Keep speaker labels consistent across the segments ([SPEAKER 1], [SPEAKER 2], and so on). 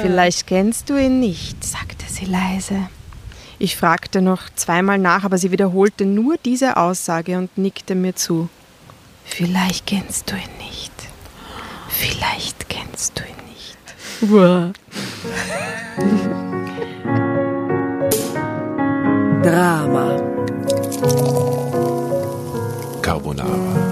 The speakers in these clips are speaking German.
[SPEAKER 1] Vielleicht kennst du ihn nicht, sagte sie leise. Ich fragte noch zweimal nach, aber sie wiederholte nur diese Aussage und nickte mir zu. Vielleicht kennst du ihn nicht. Vielleicht kennst du ihn nicht.
[SPEAKER 2] Drama.
[SPEAKER 3] Carbonara.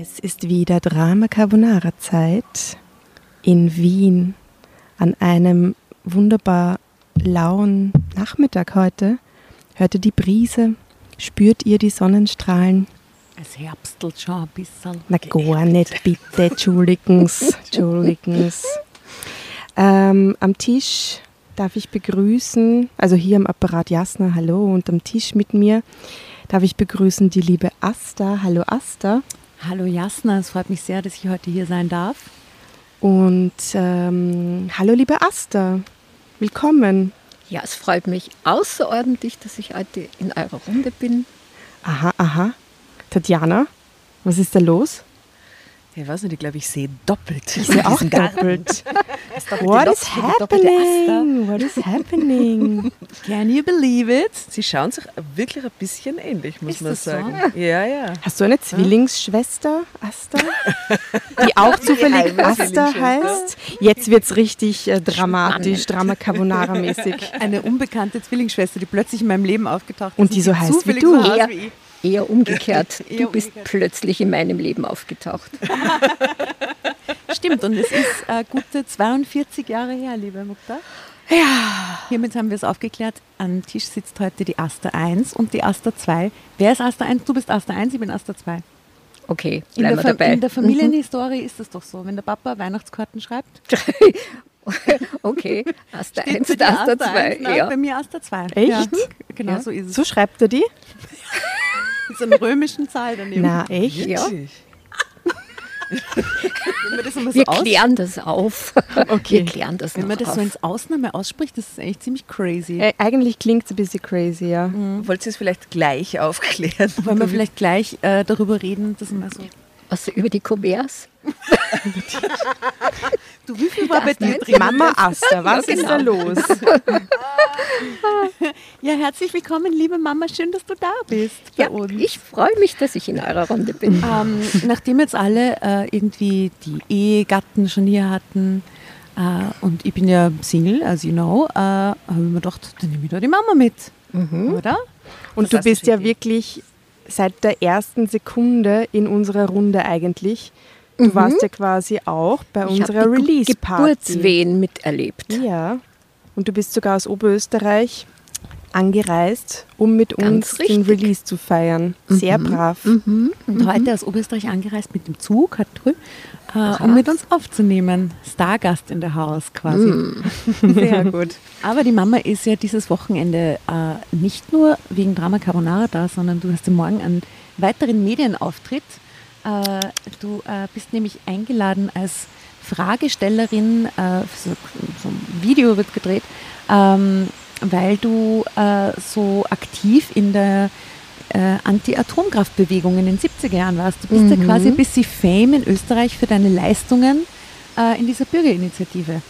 [SPEAKER 1] Es ist wieder Drama Carbonara Zeit in Wien an einem wunderbar lauen Nachmittag heute. Hört ihr die Brise? Spürt ihr die Sonnenstrahlen?
[SPEAKER 2] Es herbstelt schon ein bisschen.
[SPEAKER 1] Na gar nicht, bitte, entschuldigen's, entschuldigen's. Ähm, am Tisch darf ich begrüßen, also hier am Apparat Jasna, hallo, und am Tisch mit mir darf ich begrüßen die liebe Asta. Hallo Asta.
[SPEAKER 2] Hallo Jasna, es freut mich sehr, dass ich heute hier sein darf.
[SPEAKER 1] Und ähm, hallo liebe Asta, willkommen.
[SPEAKER 4] Ja, es freut mich außerordentlich, dass ich heute in eurer Runde bin.
[SPEAKER 1] Aha, aha. Tatjana, was ist da los?
[SPEAKER 5] Ich weiß nicht, ich glaube, ich sehe doppelt.
[SPEAKER 1] Ich sehe auch doppelt. What is happening? What is happening?
[SPEAKER 5] Can you believe it? Sie schauen sich wirklich ein bisschen ähnlich, muss
[SPEAKER 2] Ist
[SPEAKER 5] man
[SPEAKER 2] das so?
[SPEAKER 5] sagen. Ja, ja.
[SPEAKER 1] Hast du eine Zwillingsschwester, Asta? Die auch zufällig Asta heißt? Jetzt wird es richtig äh, dramatisch, Drama Carbonara-mäßig.
[SPEAKER 2] Eine unbekannte Zwillingsschwester, die plötzlich in meinem Leben aufgetaucht ist.
[SPEAKER 1] Und die so heißt wie du.
[SPEAKER 4] Ja.
[SPEAKER 2] wie ich.
[SPEAKER 4] Eher umgekehrt.
[SPEAKER 2] Eher
[SPEAKER 4] du bist plötzlich in meinem Leben aufgetaucht.
[SPEAKER 2] Stimmt, und es ist äh, gute 42 Jahre her, liebe Mukta. Ja. Hiermit haben wir es aufgeklärt. Am Tisch sitzt heute die Asta 1 und die Asta 2. Wer ist Asta 1? Du bist Asta 1, ich bin Asta 2.
[SPEAKER 4] Okay,
[SPEAKER 2] In
[SPEAKER 4] bleiben
[SPEAKER 2] der,
[SPEAKER 4] wir dabei.
[SPEAKER 2] in der Familienhistorie ist es doch so, wenn der Papa Weihnachtskarten schreibt,
[SPEAKER 4] okay, Asta
[SPEAKER 2] steht
[SPEAKER 4] 1
[SPEAKER 2] für
[SPEAKER 4] und Asta
[SPEAKER 2] Asta
[SPEAKER 4] 2.
[SPEAKER 2] 1, nein,
[SPEAKER 4] Ja.
[SPEAKER 2] bei mir Asta 2.
[SPEAKER 1] Echt?
[SPEAKER 2] Ja, genau
[SPEAKER 4] Ja.
[SPEAKER 2] so ist es.
[SPEAKER 1] So schreibt er die?
[SPEAKER 2] So einer römischen Zahl daneben.
[SPEAKER 1] Na, echt?
[SPEAKER 4] Ja,
[SPEAKER 2] Wenn man das so
[SPEAKER 4] wir klären das auf.
[SPEAKER 1] Okay.
[SPEAKER 4] Wir klären das
[SPEAKER 2] Wenn man das
[SPEAKER 4] auf.
[SPEAKER 2] so ins Ausnahme ausspricht, das ist eigentlich ziemlich crazy.
[SPEAKER 1] Äh, eigentlich klingt es ein bisschen crazy, ja.
[SPEAKER 5] Wollt ihr es vielleicht gleich aufklären?
[SPEAKER 2] Wollen wir vielleicht gleich äh, darüber reden, dass man so.
[SPEAKER 4] Was über die Kuverts?
[SPEAKER 2] Du, wie viel war bei dir drin?
[SPEAKER 1] Mama Asta, was
[SPEAKER 4] Ja,
[SPEAKER 1] ist da
[SPEAKER 4] genau.
[SPEAKER 1] los?
[SPEAKER 2] Ja, herzlich willkommen, liebe Mama. Schön, dass du da bist bei
[SPEAKER 4] Ja,
[SPEAKER 2] uns.
[SPEAKER 4] ich freue mich, dass ich in eurer Runde bin.
[SPEAKER 2] Ähm, nachdem jetzt alle äh, irgendwie die Ehegatten schon hier hatten äh, und ich bin ja Single, as you know, äh, habe ich mir gedacht, dann nehme ich da die Mama mit. Oder?
[SPEAKER 1] Und
[SPEAKER 5] Das
[SPEAKER 1] du bist ja
[SPEAKER 5] die-
[SPEAKER 1] wirklich seit der ersten Sekunde in unserer Runde eigentlich. Du warst ja quasi auch bei
[SPEAKER 4] Ich
[SPEAKER 1] unserer Release-Party.
[SPEAKER 4] Geburtswehen miterlebt.
[SPEAKER 1] Ja. Und du bist sogar aus Oberösterreich angereist, um mit
[SPEAKER 4] Ganz
[SPEAKER 1] uns den
[SPEAKER 4] richtig.
[SPEAKER 1] Release zu feiern. Sehr brav.
[SPEAKER 2] Und heute aus Oberösterreich angereist mit dem Zug, hat toll, äh, um mit uns aufzunehmen. Stargast in der Haus quasi. Sehr gut. Aber die Mama ist ja dieses Wochenende äh, nicht nur wegen Drama Carbonara da, sondern du hast ja morgen einen weiteren Medienauftritt. Äh, du äh, bist nämlich eingeladen als Fragestellerin, äh, so, so ein Video wird gedreht, ähm, weil du äh, so aktiv in der äh, Anti-Atomkraftbewegung in den 70er Jahren warst. Du bist ja quasi ein bisschen Fame in Österreich für deine Leistungen äh, in dieser Bürgerinitiative.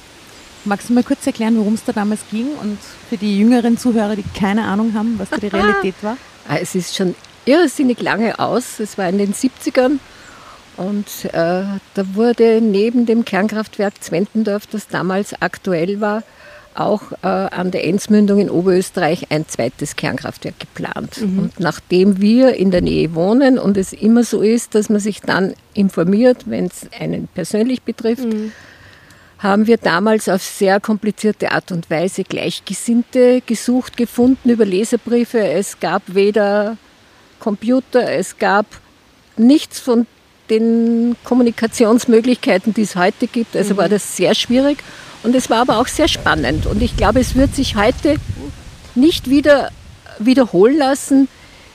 [SPEAKER 2] Magst du mal kurz erklären, worum es da damals ging und für die jüngeren Zuhörer, die keine Ahnung haben, was da die Realität war?
[SPEAKER 4] Ah, Es ist schon irrsinnig lange aus. Es war in den 70ern. Und äh, da wurde neben dem Kernkraftwerk Zwentendorf, das damals aktuell war, auch äh, an der Enzmündung in Oberösterreich ein zweites Kernkraftwerk geplant. Und nachdem wir in der Nähe wohnen und es immer so ist, dass man sich dann informiert, wenn es einen persönlich betrifft, haben wir damals auf sehr komplizierte Art und Weise Gleichgesinnte gesucht, gefunden über Leserbriefe. Es gab weder Computer, es gab nichts von den Kommunikationsmöglichkeiten, die es heute gibt. Also war das sehr schwierig und es war aber auch sehr spannend. Und ich glaube, es wird sich heute nicht wieder wiederholen lassen,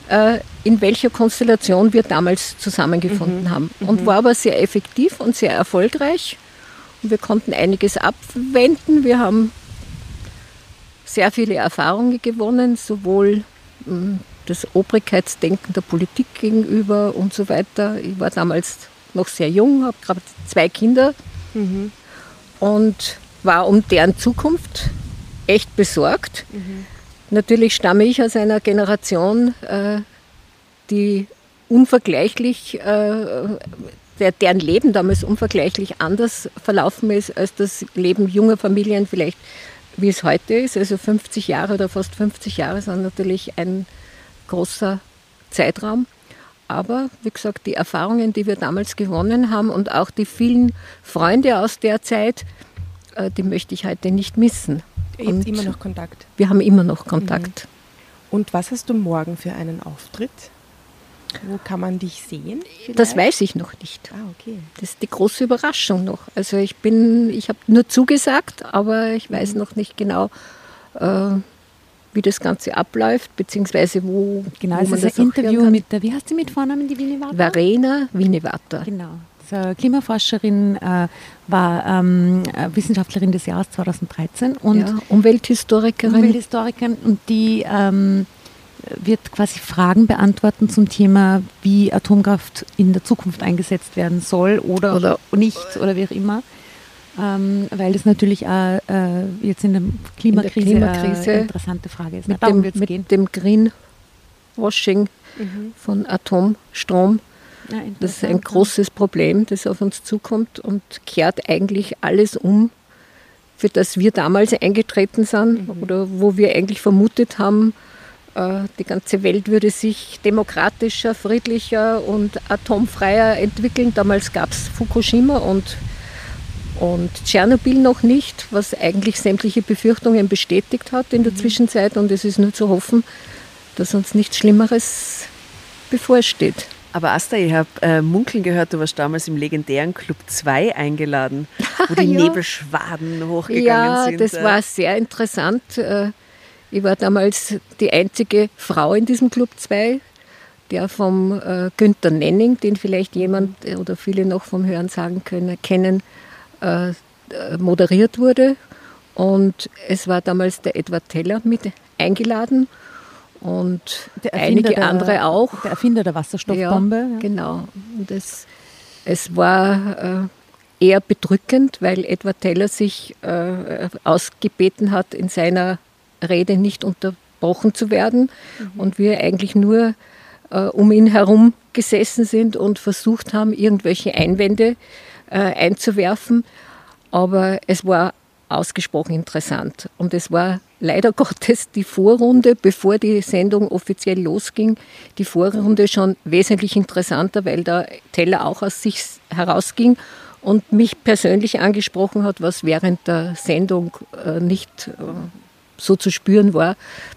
[SPEAKER 4] äh, in welcher Konstellation wir damals zusammengefunden haben. Und war aber sehr effektiv und sehr erfolgreich. Und wir konnten einiges abwenden. Wir haben sehr viele Erfahrungen gewonnen, sowohl mh, das Obrigkeitsdenken der Politik gegenüber und so weiter. Ich war damals noch sehr jung, habe gerade zwei Kinder und war um deren Zukunft echt besorgt. Natürlich stamme ich aus einer Generation, äh, die unvergleichlich, äh, der, deren Leben damals unvergleichlich anders verlaufen ist als das Leben junger Familien vielleicht, wie es heute ist. Also 50 Jahre oder fast 50 Jahre sind natürlich ein großer Zeitraum. Aber wie gesagt, die Erfahrungen, die wir damals gewonnen haben und auch die vielen Freunde aus der Zeit, äh, die möchte ich heute nicht missen.
[SPEAKER 1] Ihr habt immer noch Kontakt.
[SPEAKER 4] wir haben immer noch Kontakt.
[SPEAKER 1] Und was hast du morgen für einen Auftritt? Wo kann man dich sehen?
[SPEAKER 4] Das
[SPEAKER 1] vielleicht?
[SPEAKER 4] weiß ich noch nicht.
[SPEAKER 1] Ah, okay.
[SPEAKER 4] Das ist die große Überraschung noch. Also ich bin, ich habe nur zugesagt, aber ich weiß noch nicht genau, äh, wie das Ganze abläuft, beziehungsweise wo,
[SPEAKER 2] Genau,
[SPEAKER 4] wo
[SPEAKER 2] es
[SPEAKER 4] man
[SPEAKER 2] ist
[SPEAKER 4] das
[SPEAKER 2] ein Interview mit der, wie heißt sie mit Vornamen, die Winnie Wagner?
[SPEAKER 4] Verena Winnewater.
[SPEAKER 2] Genau. Eine Klimaforscherin, äh, war ähm, äh, Wissenschaftlerin des Jahres 2013 und
[SPEAKER 4] ja, Umwelthistorikerin.
[SPEAKER 2] Umwelthistorikerin und die ähm, wird quasi Fragen beantworten zum Thema, wie Atomkraft in der Zukunft eingesetzt werden soll oder,
[SPEAKER 4] Oder-
[SPEAKER 2] nicht oder wie auch immer. Ähm, weil das natürlich auch äh, jetzt in der Klimakrise,
[SPEAKER 4] Klimakrise
[SPEAKER 2] eine interessante Frage ist.
[SPEAKER 4] mit,
[SPEAKER 2] Darum
[SPEAKER 4] dem, mit
[SPEAKER 2] gehen.
[SPEAKER 4] dem Greenwashing von Atomstrom.
[SPEAKER 2] Ja,
[SPEAKER 4] Das ist ein großes Problem, das auf uns zukommt und kehrt eigentlich alles um, für das wir damals eingetreten sind oder wo wir eigentlich vermutet haben, äh, die ganze Welt würde sich demokratischer, friedlicher und atomfreier entwickeln. Damals gab es Fukushima und, und Tschernobyl noch nicht, was eigentlich sämtliche Befürchtungen bestätigt hat in der Zwischenzeit. Und es ist nur zu hoffen, dass uns nichts Schlimmeres bevorsteht.
[SPEAKER 5] Aber Asta, ich habe äh, munkeln gehört, du warst damals im legendären Club 2 eingeladen, wo die
[SPEAKER 4] Ja.
[SPEAKER 5] Nebelschwaden hochgegangen
[SPEAKER 4] Ja,
[SPEAKER 5] sind.
[SPEAKER 4] das
[SPEAKER 5] äh.
[SPEAKER 4] war sehr interessant. Äh, Ich war damals die einzige Frau in diesem Club 2, der vom äh, Günther Nenning, den vielleicht jemand äh, oder viele noch vom Hören sagen können, kennen, äh, moderiert wurde. Und es war damals der Edward Teller mit eingeladen und einige
[SPEAKER 2] der-
[SPEAKER 4] andere auch.
[SPEAKER 2] Der Erfinder der Wasserstoffbombe.
[SPEAKER 4] Ja, genau. Und es, es war äh, eher bedrückend, weil Edward Teller sich äh, ausgebeten hat, in seiner Rede nicht unterbrochen zu werden. Und wir eigentlich nur äh, um ihn herum gesessen sind und versucht haben, irgendwelche Einwände äh, einzuwerfen. Aber es war ausgesprochen interessant. Und es war leider Gottes die Vorrunde, bevor die Sendung offiziell losging, die Vorrunde schon wesentlich interessanter, weil der Teller auch aus sich herausging und mich persönlich angesprochen hat, was während der Sendung äh, nicht äh, so zu spüren war.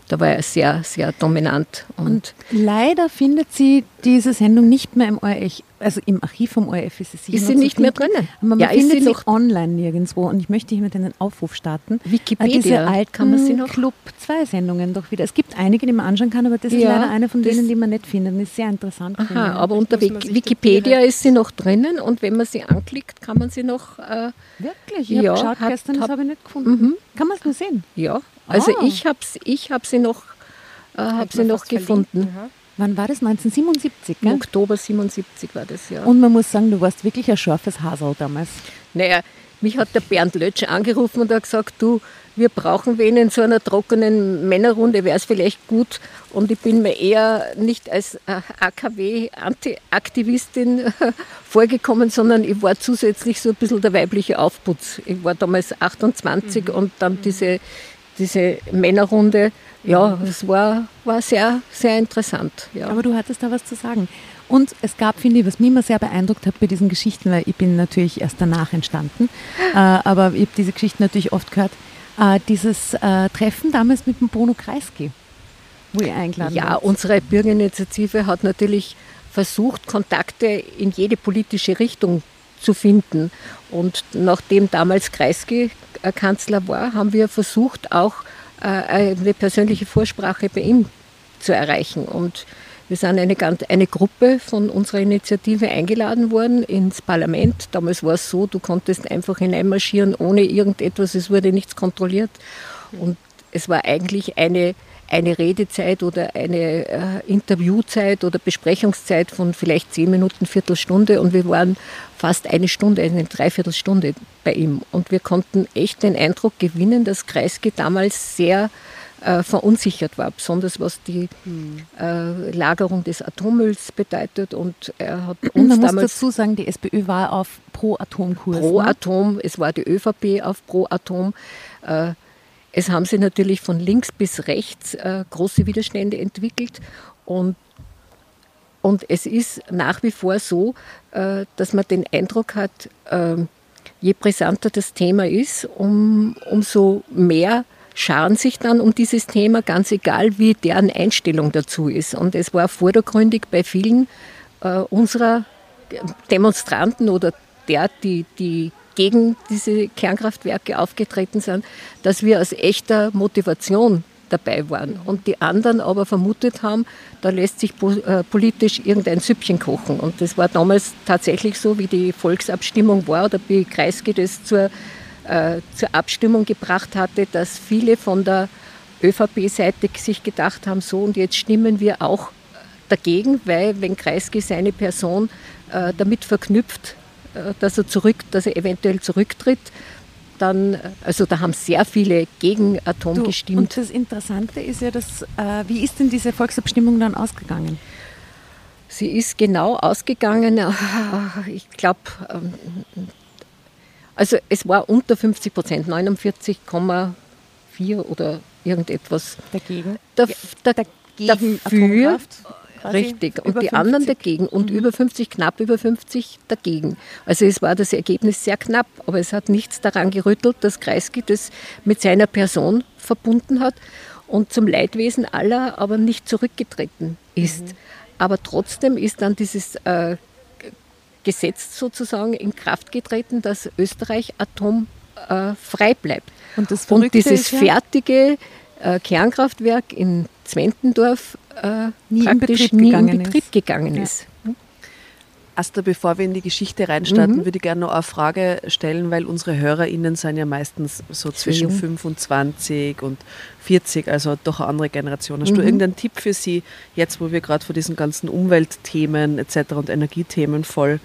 [SPEAKER 4] Da war er sehr, sehr dominant. Und,
[SPEAKER 2] Und leider findet sie diese Sendung nicht mehr im ORF, also im Archiv vom ORF ist sie
[SPEAKER 4] Ist sie nicht mehr drinnen?
[SPEAKER 2] Aber man
[SPEAKER 4] Ja, ist
[SPEAKER 2] findet
[SPEAKER 4] sie
[SPEAKER 2] sie
[SPEAKER 4] noch-
[SPEAKER 2] online nirgendwo und ich möchte hiermit einen Aufruf starten.
[SPEAKER 4] Wikipedia,
[SPEAKER 2] Äh, Diese alten
[SPEAKER 4] kann man sie noch-
[SPEAKER 2] Club 2 Sendungen doch wieder. Es gibt einige, die man anschauen kann, aber das ist
[SPEAKER 4] Ja,
[SPEAKER 2] leider eine von
[SPEAKER 4] das-
[SPEAKER 2] denen, die man nicht findet. Und ist sehr interessant.
[SPEAKER 4] Aha, aber unter Wikipedia ist sie noch drinnen und wenn man sie anklickt, kann man sie noch, äh,
[SPEAKER 2] Wirklich? Ich
[SPEAKER 4] Ja,
[SPEAKER 2] habe geschaut
[SPEAKER 4] hab-
[SPEAKER 2] gestern, das
[SPEAKER 4] hab-
[SPEAKER 2] habe ich nicht gefunden.
[SPEAKER 4] Mhm.
[SPEAKER 2] Kann man es nur sehen?
[SPEAKER 4] ja. Also
[SPEAKER 2] Ah.
[SPEAKER 4] ich habe ich hab sie noch, äh, hab sie noch gefunden.
[SPEAKER 2] Wann war das? 1977,
[SPEAKER 4] Im
[SPEAKER 2] gell?
[SPEAKER 4] Oktober 77 war das, ja.
[SPEAKER 2] Und man muss sagen, du warst wirklich ein scharfes Hasel damals.
[SPEAKER 4] Naja, mich hat der Bernd Lötsch angerufen und hat gesagt, du, wir brauchen wen in so einer trockenen Männerrunde, wäre es vielleicht gut. Und ich bin mir eher nicht als äh, AKW-Anti-Aktivistin vorgekommen, sondern ich war zusätzlich so ein bisschen der weibliche Aufputz. Ich war damals 28 und dann diese, diese Männerrunde. Ja, es war, war sehr, sehr interessant. Ja.
[SPEAKER 2] Aber du hattest da was zu sagen. Und es gab, finde ich, was mich immer sehr beeindruckt hat bei diesen Geschichten, weil ich bin natürlich erst danach entstanden, äh, aber ich habe diese Geschichten natürlich oft gehört, äh, dieses äh, Treffen damals mit dem Bruno Kreisky, wo ihr eingeladen
[SPEAKER 4] Ja,
[SPEAKER 2] wart.
[SPEAKER 4] unsere Bürgerinitiative hat natürlich versucht, Kontakte in jede politische Richtung zu finden. Und nachdem damals Kreisky Kanzler war, haben wir versucht, auch äh, eine persönliche Vorsprache bei ihm zu erreichen. Und wir sind eine, eine Gruppe von unserer Initiative eingeladen worden ins Parlament. Damals war es so, du konntest einfach hineinmarschieren ohne irgendetwas, es wurde nichts kontrolliert. Und es war eigentlich eine, eine Redezeit oder eine äh, Interviewzeit oder Besprechungszeit von vielleicht zehn Minuten, Viertelstunde und wir waren fast eine Stunde, eine Dreiviertelstunde bei ihm. Und wir konnten echt den Eindruck gewinnen, dass Kreisky damals sehr äh, verunsichert war, besonders was die äh, Lagerung des Atommülls bedeutet. Und er hat uns
[SPEAKER 2] Man muss
[SPEAKER 4] damals
[SPEAKER 2] dazu sagen, die SPÖ war auf Pro-Atom-Kurs.
[SPEAKER 4] pro
[SPEAKER 2] ne?
[SPEAKER 4] Es war die ÖVP auf pro Atom. Äh, es haben sich natürlich von links bis rechts äh, große Widerstände entwickelt und und es ist nach wie vor so, äh, dass man den Eindruck hat, ähm, je brisanter das Thema ist, um, umso mehr scharen sich dann um dieses Thema, ganz egal wie deren Einstellung dazu ist. Und es war vordergründig bei vielen äh, unserer Demonstranten oder der, die, die gegen diese Kernkraftwerke aufgetreten sind, dass wir aus echter Motivation dabei waren und die anderen aber vermutet haben, da lässt sich äh, politisch irgendein Süppchen kochen. Und das war damals tatsächlich so, wie die Volksabstimmung war oder wie Kreisky das zur, äh, zur Abstimmung gebracht hatte, dass viele von der ÖVP-Seite sich gedacht haben, so und jetzt stimmen wir auch dagegen, weil wenn Kreisky seine Person äh, damit verknüpft, dass er zurück, dass er eventuell zurücktritt, dann, also da haben sehr viele gegen Atom
[SPEAKER 2] Du,
[SPEAKER 4] gestimmt.
[SPEAKER 2] und das Interessante ist ja, dass, äh, wie ist denn diese Volksabstimmung dann ausgegangen?
[SPEAKER 4] Sie ist genau ausgegangen, äh, ich glaube, also es war unter 50 Prozent, 49,4 oder irgendetwas.
[SPEAKER 2] Dagegen?
[SPEAKER 4] Da, da,
[SPEAKER 2] Dagegen
[SPEAKER 4] dafür,
[SPEAKER 2] Atomkraft? Quasi?
[SPEAKER 4] richtig, und die anderen
[SPEAKER 2] 50?
[SPEAKER 4] dagegen und
[SPEAKER 2] Mhm.
[SPEAKER 4] über 50, knapp über 50 dagegen. Also es war das Ergebnis sehr knapp, aber es hat nichts daran gerüttelt, dass Kreisky das mit seiner Person verbunden hat und zum Leidwesen aller aber nicht zurückgetreten ist.
[SPEAKER 2] Mhm.
[SPEAKER 4] Aber trotzdem ist dann dieses äh, Gesetz sozusagen in Kraft getreten, dass Österreich atomfrei äh, bleibt.
[SPEAKER 2] Und das
[SPEAKER 4] Und dieses
[SPEAKER 2] ist ja,
[SPEAKER 4] fertige äh, Kernkraftwerk in Zwentendorf äh,
[SPEAKER 2] Nie in Betrieb
[SPEAKER 4] nie
[SPEAKER 2] gegangen
[SPEAKER 4] in Betrieb
[SPEAKER 2] ist.
[SPEAKER 4] gegangen
[SPEAKER 2] Ja.
[SPEAKER 4] ist.
[SPEAKER 5] Asta, bevor wir in die Geschichte reinstarten,
[SPEAKER 4] Mhm.
[SPEAKER 5] würde ich gerne noch eine Frage stellen, weil unsere HörerInnen sind ja meistens so zwischen
[SPEAKER 4] jung.
[SPEAKER 5] 25 und 40, also doch eine andere Generation. Hast du
[SPEAKER 4] Mhm.
[SPEAKER 5] irgendeinen Tipp für sie, jetzt wo wir gerade vor diesen ganzen Umweltthemen etc. und Energiethemen voll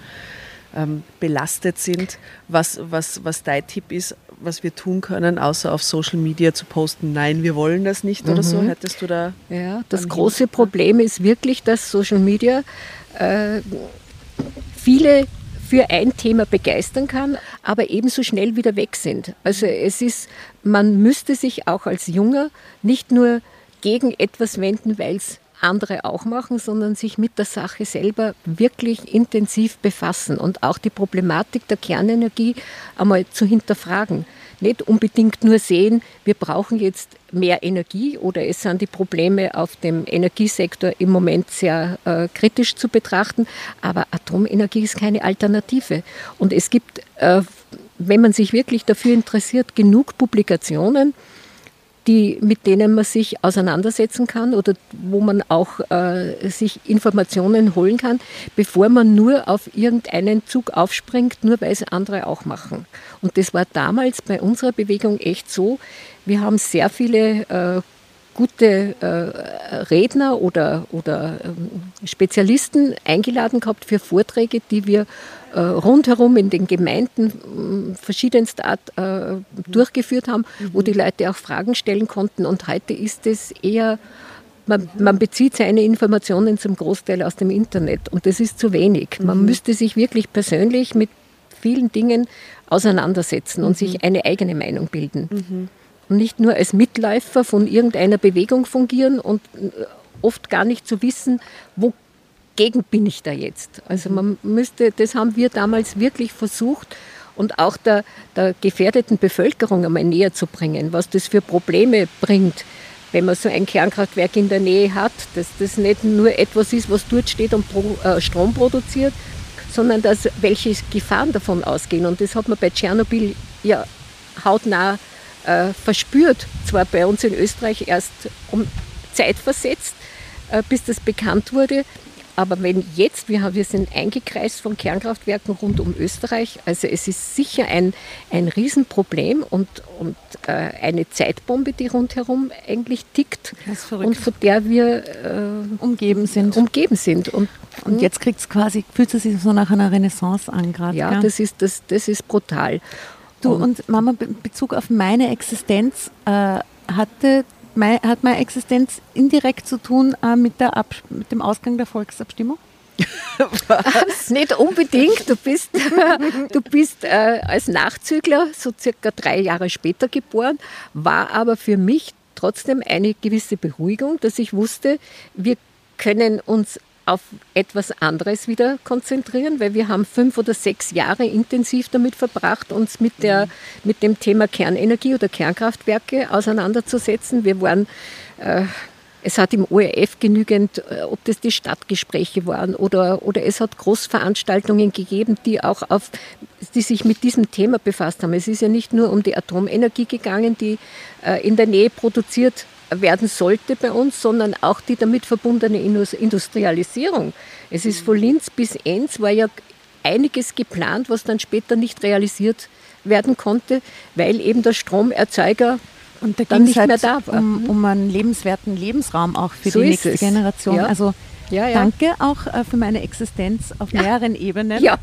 [SPEAKER 5] ähm, belastet sind, was, was, was dein Tipp ist, was wir tun können, außer auf Social Media zu posten, nein, wir wollen das nicht oder so?
[SPEAKER 4] Mhm.
[SPEAKER 5] Hättest du da
[SPEAKER 4] Ja, das große
[SPEAKER 5] Hin-
[SPEAKER 4] Problem ist wirklich, dass Social Media äh, viele für ein Thema begeistern kann, aber ebenso schnell wieder weg sind. Also es ist, man müsste sich auch als Junger nicht nur gegen etwas wenden, weil es andere auch machen, sondern sich mit der Sache selber wirklich intensiv befassen und auch die Problematik der Kernenergie einmal zu hinterfragen. Nicht unbedingt nur sehen, wir brauchen jetzt mehr Energie oder es sind die Probleme auf dem Energiesektor im Moment sehr äh, kritisch zu betrachten, aber Atomenergie ist keine Alternative. Und es gibt, äh, wenn man sich wirklich dafür interessiert, genug Publikationen, die, mit denen man sich auseinandersetzen kann oder wo man auch äh, sich Informationen holen kann, bevor man nur auf irgendeinen Zug aufspringt, nur weil es andere auch machen. Und das war damals bei unserer Bewegung echt so. Wir haben sehr viele äh, gute äh, Redner oder, oder ähm, Spezialisten eingeladen gehabt für Vorträge, die wir äh, rundherum in den Gemeinden äh, verschiedenster Art äh, durchgeführt haben, wo die Leute auch Fragen stellen konnten. Und heute ist es eher, man, man bezieht seine Informationen zum Großteil aus dem Internet und das ist zu wenig. Man müsste sich wirklich persönlich mit vielen Dingen auseinandersetzen und sich eine eigene Meinung bilden. Und nicht nur als Mitläufer von irgendeiner Bewegung fungieren und äh, oft gar nicht zu wissen, wogegen bin ich da jetzt. Also man müsste, das haben wir damals wirklich versucht und auch der, der gefährdeten Bevölkerung einmal näher zu bringen, was das für Probleme bringt, wenn man so ein Kernkraftwerk in der Nähe hat, dass das nicht nur etwas ist, was dort steht und äh, Strom produziert, sondern dass welche Gefahren davon ausgehen. Und das hat man bei Tschernobyl ja hautnah äh, verspürt. Zwar bei uns in Österreich erst um Zeit versetzt, äh, bis das bekannt wurde, aber wenn jetzt, wir, haben, wir sind eingekreist von Kernkraftwerken rund um Österreich, also es ist sicher ein, ein Riesenproblem und, und äh, eine Zeitbombe, die rundherum eigentlich tickt und von der wir äh,
[SPEAKER 2] umgeben sind.
[SPEAKER 4] Umgeben sind. Und,
[SPEAKER 2] und jetzt kriegt es quasi, fühlt es sich so nach einer Renaissance an gerade.
[SPEAKER 4] Ja, das ist, das, das ist brutal.
[SPEAKER 2] Du und, Mama, in Bezug auf meine Existenz, äh, hatte mein, hat meine Existenz indirekt zu tun äh, mit, der mit dem Ausgang der Volksabstimmung?
[SPEAKER 4] Was? Nicht unbedingt. Du bist, du bist äh, als Nachzügler so circa drei Jahre später geboren, war aber für mich trotzdem eine gewisse Beruhigung, dass ich wusste, wir können uns auf etwas anderes wieder konzentrieren, weil wir haben fünf oder sechs Jahre intensiv damit verbracht, uns mit, der, mit dem Thema Kernenergie oder Kernkraftwerke auseinanderzusetzen. Wir waren äh, es hat im ORF genügend, äh, ob das die Stadtgespräche waren oder, oder es hat Großveranstaltungen gegeben, die auch auf, die sich mit diesem Thema befasst haben. Es ist ja nicht nur um die Atomenergie gegangen, die äh, in der Nähe produziert werden sollte bei uns, sondern auch die damit verbundene Industrialisierung. Es ist von Linz bis Enz war ja einiges geplant, was dann später nicht realisiert werden konnte, weil eben der Stromerzeuger
[SPEAKER 2] und da dann nicht halt mehr da war. Um, um, einen lebenswerten Lebensraum auch für so die nächste es. Generation. Ja. Also ja, ja. Danke auch äh, für meine Existenz auf mehreren Ebenen.
[SPEAKER 4] Ja,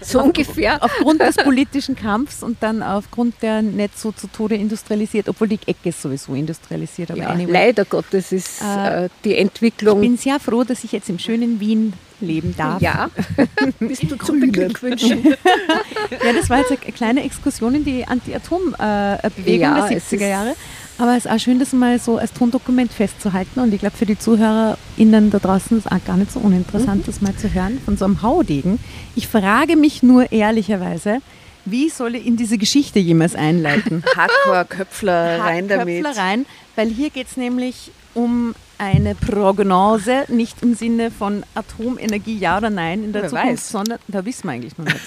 [SPEAKER 4] so ungefähr.
[SPEAKER 2] Aufgrund des politischen Kampfs und dann aufgrund der nicht so zu Tode industrialisiert, obwohl die Ecke ist sowieso industrialisiert.
[SPEAKER 4] Aber ja, anyway. Leider Gottes ist äh, äh, die Entwicklung.
[SPEAKER 2] Ich bin sehr froh, dass ich jetzt im schönen Wien leben darf.
[SPEAKER 4] Ja, bist du zu beglückwünschen.
[SPEAKER 2] ja, das war jetzt eine kleine Exkursion in die Anti-Atom-Bewegung ja, der 70er Jahre. Aber es ist auch schön, das mal so als Tondokument festzuhalten. Und ich glaube, für die ZuhörerInnen da draußen ist es auch gar nicht so uninteressant, mhm. das mal zu hören von so einem Haudegen. Ich frage mich nur ehrlicherweise, wie soll ich in diese Geschichte jemals einleiten?
[SPEAKER 5] Hardcore Köpfler rein damit.
[SPEAKER 2] Köpfler rein, weil hier geht es nämlich um eine Prognose, nicht im Sinne von Atomenergie ja oder nein in der Wer Zukunft, weiß. sondern da wissen wir eigentlich noch nicht.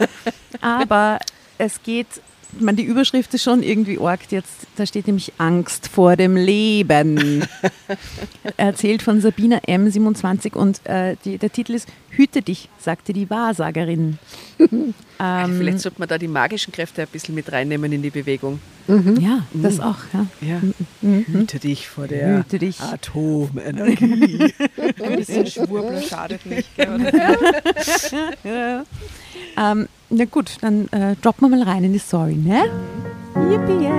[SPEAKER 2] Aber es geht ich meine, die Überschrift ist schon irgendwie arg. Jetzt, da steht nämlich Angst vor dem Leben. Erzählt von Sabina M27 und äh, die, der Titel ist Hüte dich, sagte die Wahrsagerin.
[SPEAKER 5] ähm, Vielleicht sollte man da die magischen Kräfte ein bisschen mit reinnehmen in die Bewegung.
[SPEAKER 2] Mhm. Ja, das mhm. auch. Ja.
[SPEAKER 5] ja. Mhm. Hüte dich vor der Hüte dich. Atomenergie.
[SPEAKER 1] ein bisschen Schwurbler schadet nicht.
[SPEAKER 2] ja. Ähm, na gut, dann äh, droppen wir mal rein in die Story, ne? Yippie!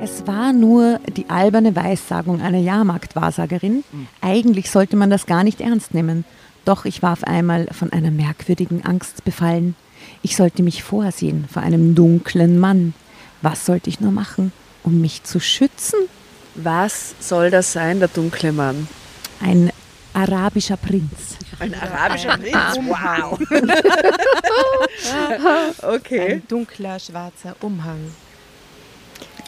[SPEAKER 2] Es war nur die alberne Weissagung einer Jahrmarktwahrsagerin. Eigentlich sollte man das gar nicht ernst nehmen. Doch ich war auf einmal von einer merkwürdigen Angst befallen. Ich sollte mich vorsehen vor einem dunklen Mann. Was sollte ich nur machen, um mich zu schützen?
[SPEAKER 5] Was soll das sein, der dunkle Mann?
[SPEAKER 2] Ein arabischer Prinz.
[SPEAKER 5] Ein arabischer Prinz? Wow. okay.
[SPEAKER 1] Ein dunkler, schwarzer Umhang.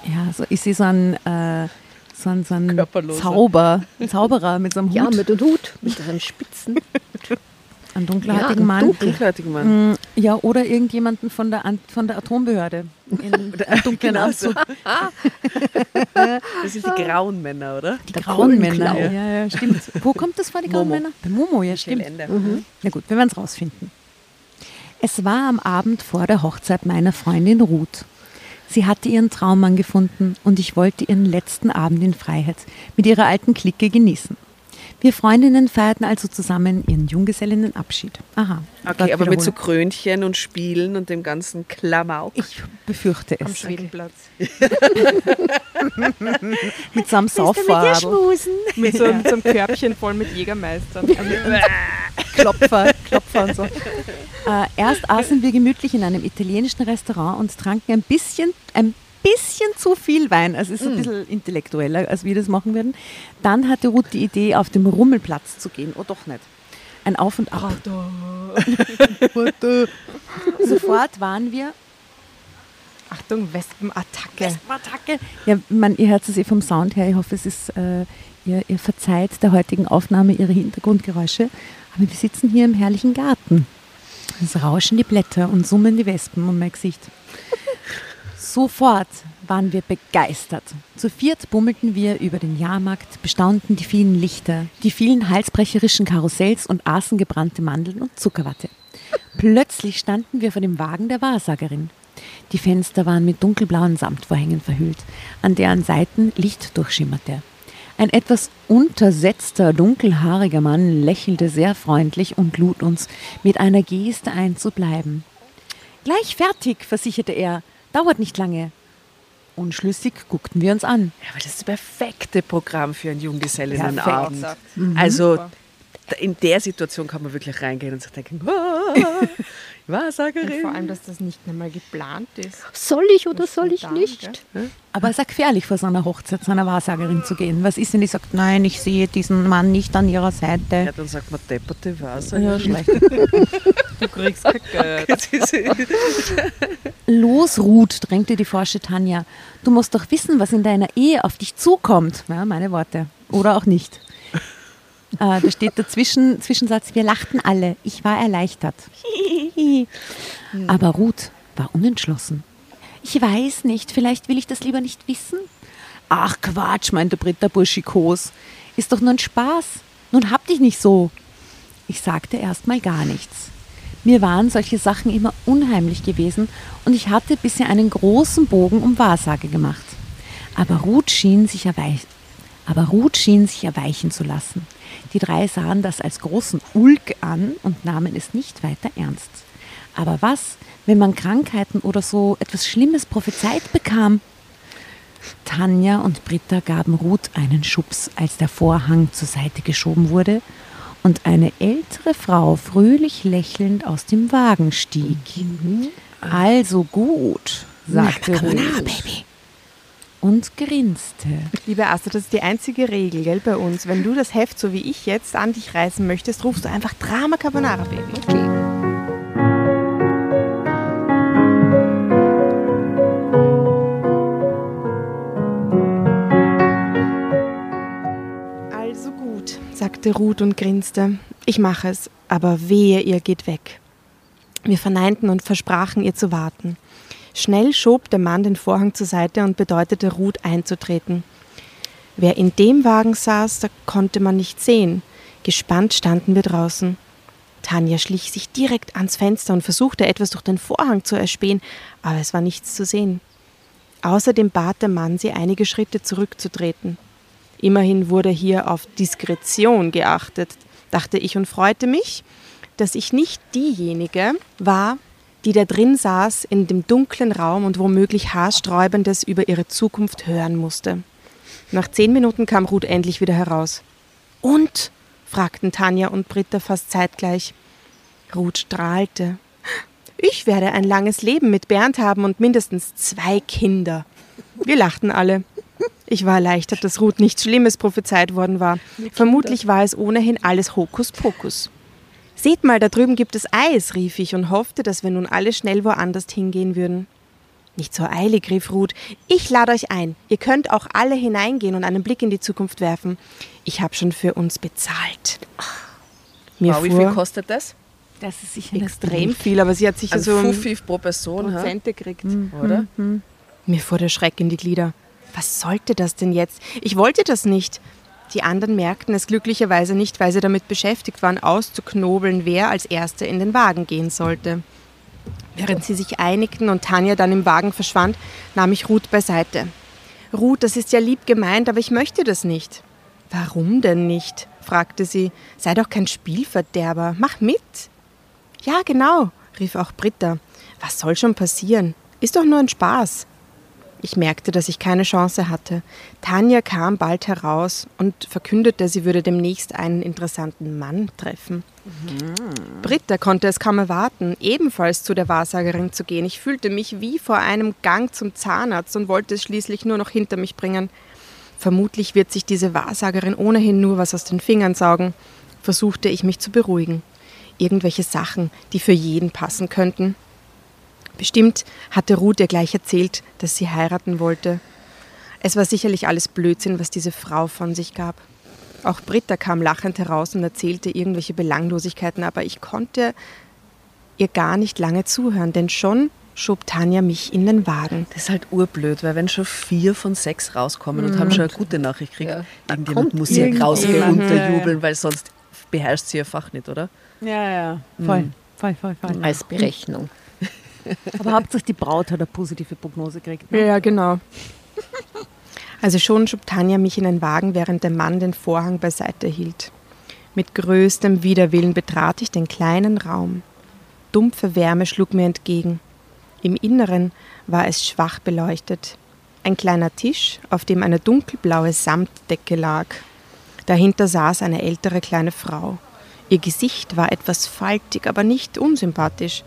[SPEAKER 2] Ja, so ich sehe so einen, äh, so einen, so einen Zauber, Zauberer mit so einem Hut.
[SPEAKER 4] Ja, mit einem Hut, mit einem Spitzen.
[SPEAKER 2] Ein dunkelhäutiger ja, Mann.
[SPEAKER 5] Dunkelhäutiger Mann.
[SPEAKER 2] Mm, ja, oder irgendjemanden von der, von der Atombehörde. In dunklen genau Anzug.
[SPEAKER 5] das sind die grauen Männer, oder?
[SPEAKER 2] Die der grauen Männer. Ja. ja, ja, stimmt. Wo kommt das vor, die grauen Momo. Männer? Bei Momo, ja, stimmt. Mhm. Na gut, wir werden es rausfinden. Es war am Abend vor der Hochzeit meiner Freundin Ruth. Sie hatte ihren Traummann gefunden und ich wollte ihren letzten Abend in Freiheit mit ihrer alten Clique genießen. Wir Freundinnen feierten also zusammen ihren Junggesellinnenabschied.
[SPEAKER 5] Aha. Okay, aber mit so Krönchen und Spielen und dem ganzen Klamauk.
[SPEAKER 2] Ich befürchte es.
[SPEAKER 1] Am Schwedenplatz.
[SPEAKER 2] mit so einem Sauffadel.
[SPEAKER 1] Mit so, mit so einem Körbchen voll mit Jägermeistern.
[SPEAKER 2] Klopfer, Klopfer und so. Äh, erst aßen wir gemütlich in einem italienischen Restaurant und tranken ein bisschen, ein bisschen zu viel Wein, also es ist mm. ein bisschen intellektueller, als wir das machen würden. Dann hatte Ruth die Idee, auf dem Rummelplatz zu gehen. Oh, doch nicht. Ein Auf und Ab. Sofort waren wir
[SPEAKER 1] Achtung, Wespenattacke.
[SPEAKER 2] Wespenattacke. Ja, man, ihr hört es eh vom Sound her. Ich hoffe, es ist, äh, ihr, ihr, verzeiht der heutigen Aufnahme ihre Hintergrundgeräusche. Aber wir sitzen hier im herrlichen Garten. Es rauschen die Blätter und summen die Wespen um mein Gesicht. Sofort waren wir begeistert. Zu viert bummelten wir über den Jahrmarkt, bestaunten die vielen Lichter, die vielen halsbrecherischen Karussells und aßen gebrannte Mandeln und Zuckerwatte. Plötzlich standen wir vor dem Wagen der Wahrsagerin. Die Fenster waren mit dunkelblauen Samtvorhängen verhüllt, an deren Seiten Licht durchschimmerte. Ein etwas untersetzter, dunkelhaariger Mann lächelte sehr freundlich und lud uns mit einer Geste ein zu bleiben. Gleich fertig, versicherte er, dauert nicht lange. Unschlüssig guckten wir uns an.
[SPEAKER 5] Ja, aber das ist das perfekte Programm für einen Junggesellinnenabend. Also in der Situation kann man wirklich reingehen und sich denken, ah, Wahrsagerin.
[SPEAKER 1] Und vor allem, dass das nicht einmal geplant ist.
[SPEAKER 4] Soll ich oder soll ich
[SPEAKER 1] spontan,
[SPEAKER 4] nicht?
[SPEAKER 2] Aber es ist ja gefährlich, vor so einer Hochzeit zu einer Wahrsagerin zu gehen. Was ist, wenn die sagt, nein, ich sehe diesen Mann nicht an ihrer
[SPEAKER 5] Ja,
[SPEAKER 2] Seite?
[SPEAKER 5] dann sagt man depperte Wahrsagerin.
[SPEAKER 2] schlecht.
[SPEAKER 1] Du kriegst kein Geld.
[SPEAKER 5] Das ist-
[SPEAKER 2] Los, Ruth, drängte die forsche Tanja. Du musst doch wissen, was in deiner Ehe auf dich zukommt. Ja, meine Worte. Oder auch nicht. Äh, da steht der Zwischen Zwischensatz, wir lachten alle. Ich war erleichtert. Aber Ruth war unentschlossen. Ich weiß nicht, vielleicht will ich das lieber nicht wissen. Ach Quatsch, meinte Britta burschikos. Ist doch nur ein Spaß. Nun hab dich nicht so. Ich sagte erst mal gar nichts. Mir waren solche Sachen immer unheimlich gewesen und ich hatte bisher einen großen Bogen um Wahrsage gemacht. Aber Ruth schien sich, erweich aber Ruth schien sich erweichen zu lassen. Die drei sahen das als großen Ulk an und nahmen es nicht weiter ernst. Aber was, wenn man Krankheiten oder so etwas Schlimmes prophezeit bekam? Tanja und Britta gaben Ruth einen Schubs, als der Vorhang zur Seite geschoben wurde und eine ältere Frau fröhlich lächelnd aus dem Wagen stieg. Also gut, sagte Ruth und grinste.
[SPEAKER 1] Liebe Astrid, das ist die einzige Regel, gell, bei uns. Wenn du das Heft, so wie ich jetzt, an dich reißen möchtest, rufst du einfach Drama Carbonara, Baby.
[SPEAKER 4] Okay.
[SPEAKER 1] Also gut, sagte Ruth und grinste. Ich mache es, aber wehe, ihr geht weg. Wir verneinten und versprachen, ihr zu warten. Schnell schob der Mann den Vorhang zur Seite und bedeutete Ruth einzutreten. Wer in dem Wagen saß, da konnte man nicht sehen. Gespannt standen wir draußen. Tanja schlich sich direkt ans Fenster und versuchte etwas durch den Vorhang zu erspähen, aber es war nichts zu sehen. Außerdem bat der Mann sie, einige Schritte zurückzutreten. Immerhin wurde hier auf Diskretion geachtet, dachte ich und freute mich, dass ich nicht diejenige war, die da drin saß in dem dunklen Raum und womöglich Haarsträubendes über ihre Zukunft hören musste. Nach zehn Minuten kam Ruth endlich wieder heraus. Und? fragten Tanja und Britta fast zeitgleich. Ruth strahlte. Ich werde ein langes Leben mit Bernd haben und mindestens zwei Kinder. Wir lachten alle. Ich war erleichtert, dass Ruth nichts Schlimmes prophezeit worden war. Vermutlich war es ohnehin alles Hokuspokus. Seht mal, da drüben gibt es Eis, rief ich und hoffte, dass wir nun alle schnell woanders hingehen würden. Nicht so eilig, rief Ruth. Ich lade euch ein. Ihr könnt auch alle hineingehen und einen Blick in die Zukunft werfen. Ich habe schon für uns bezahlt. Mir
[SPEAKER 5] Wow, wie viel kostet das?
[SPEAKER 2] Das ist sicher
[SPEAKER 1] extrem viel, aber sie hat sicher
[SPEAKER 5] Ein
[SPEAKER 1] so ein
[SPEAKER 5] Fuffi pro Person, ha?
[SPEAKER 1] Prozente gekriegt.
[SPEAKER 5] oder?
[SPEAKER 1] Mir fuhr der Schreck in die Glieder. Was sollte das denn jetzt? Ich wollte das nicht. Die anderen merkten es glücklicherweise nicht, weil sie damit beschäftigt waren, auszuknobeln, wer als Erster in den Wagen gehen sollte. Während sie sich einigten und Tanja dann im Wagen verschwand, nahm ich Ruth beiseite. Ruth, das ist ja lieb gemeint, aber ich möchte das nicht. Warum denn nicht? fragte sie. Sei doch kein Spielverderber. Mach mit. Ja, genau, rief auch Britta. Was soll schon passieren? Ist doch nur ein Spaß. Ich merkte, dass ich keine Chance hatte. Tanja kam bald heraus und verkündete, sie würde demnächst einen interessanten Mann treffen. Britta konnte es kaum erwarten, ebenfalls zu der Wahrsagerin zu gehen. Ich fühlte mich wie vor einem Gang zum Zahnarzt und wollte es schließlich nur noch hinter mich bringen. Vermutlich wird sich diese Wahrsagerin ohnehin nur was aus den Fingern saugen, versuchte ich mich zu beruhigen. Irgendwelche Sachen, die für jeden passen könnten. Bestimmt hatte Ruth ihr gleich erzählt, dass sie heiraten wollte. Es war sicherlich alles Blödsinn, was diese Frau von sich gab. Auch Britta kam lachend heraus und erzählte irgendwelche Belanglosigkeiten, aber ich konnte ihr gar nicht lange zuhören, denn schon schob Tanja mich in den Wagen.
[SPEAKER 5] Das ist halt urblöd, weil wenn schon vier von sechs rauskommen und haben schon eine gute Nachricht gekriegt,
[SPEAKER 4] Ja,
[SPEAKER 5] irgendjemand
[SPEAKER 4] kommt
[SPEAKER 5] muss sie ja
[SPEAKER 2] Ja,
[SPEAKER 5] und unterjubeln, weil sonst beherrscht sie ihr Fach nicht, oder?
[SPEAKER 2] Ja, ja, voll, voll, voll, voll.
[SPEAKER 4] Als Berechnung.
[SPEAKER 2] Aber hauptsächlich die Braut hat eine positive Prognose gekriegt. Ne?
[SPEAKER 1] Ja, genau. Also schon schob Tanja mich in den Wagen, während der Mann den Vorhang beiseite hielt. Mit größtem Widerwillen betrat ich den kleinen Raum. Dumpfe Wärme schlug mir entgegen. Im Inneren war es schwach beleuchtet. Ein kleiner Tisch, auf dem eine dunkelblaue Samtdecke lag. Dahinter saß eine ältere kleine Frau. Ihr Gesicht war etwas faltig, aber nicht unsympathisch.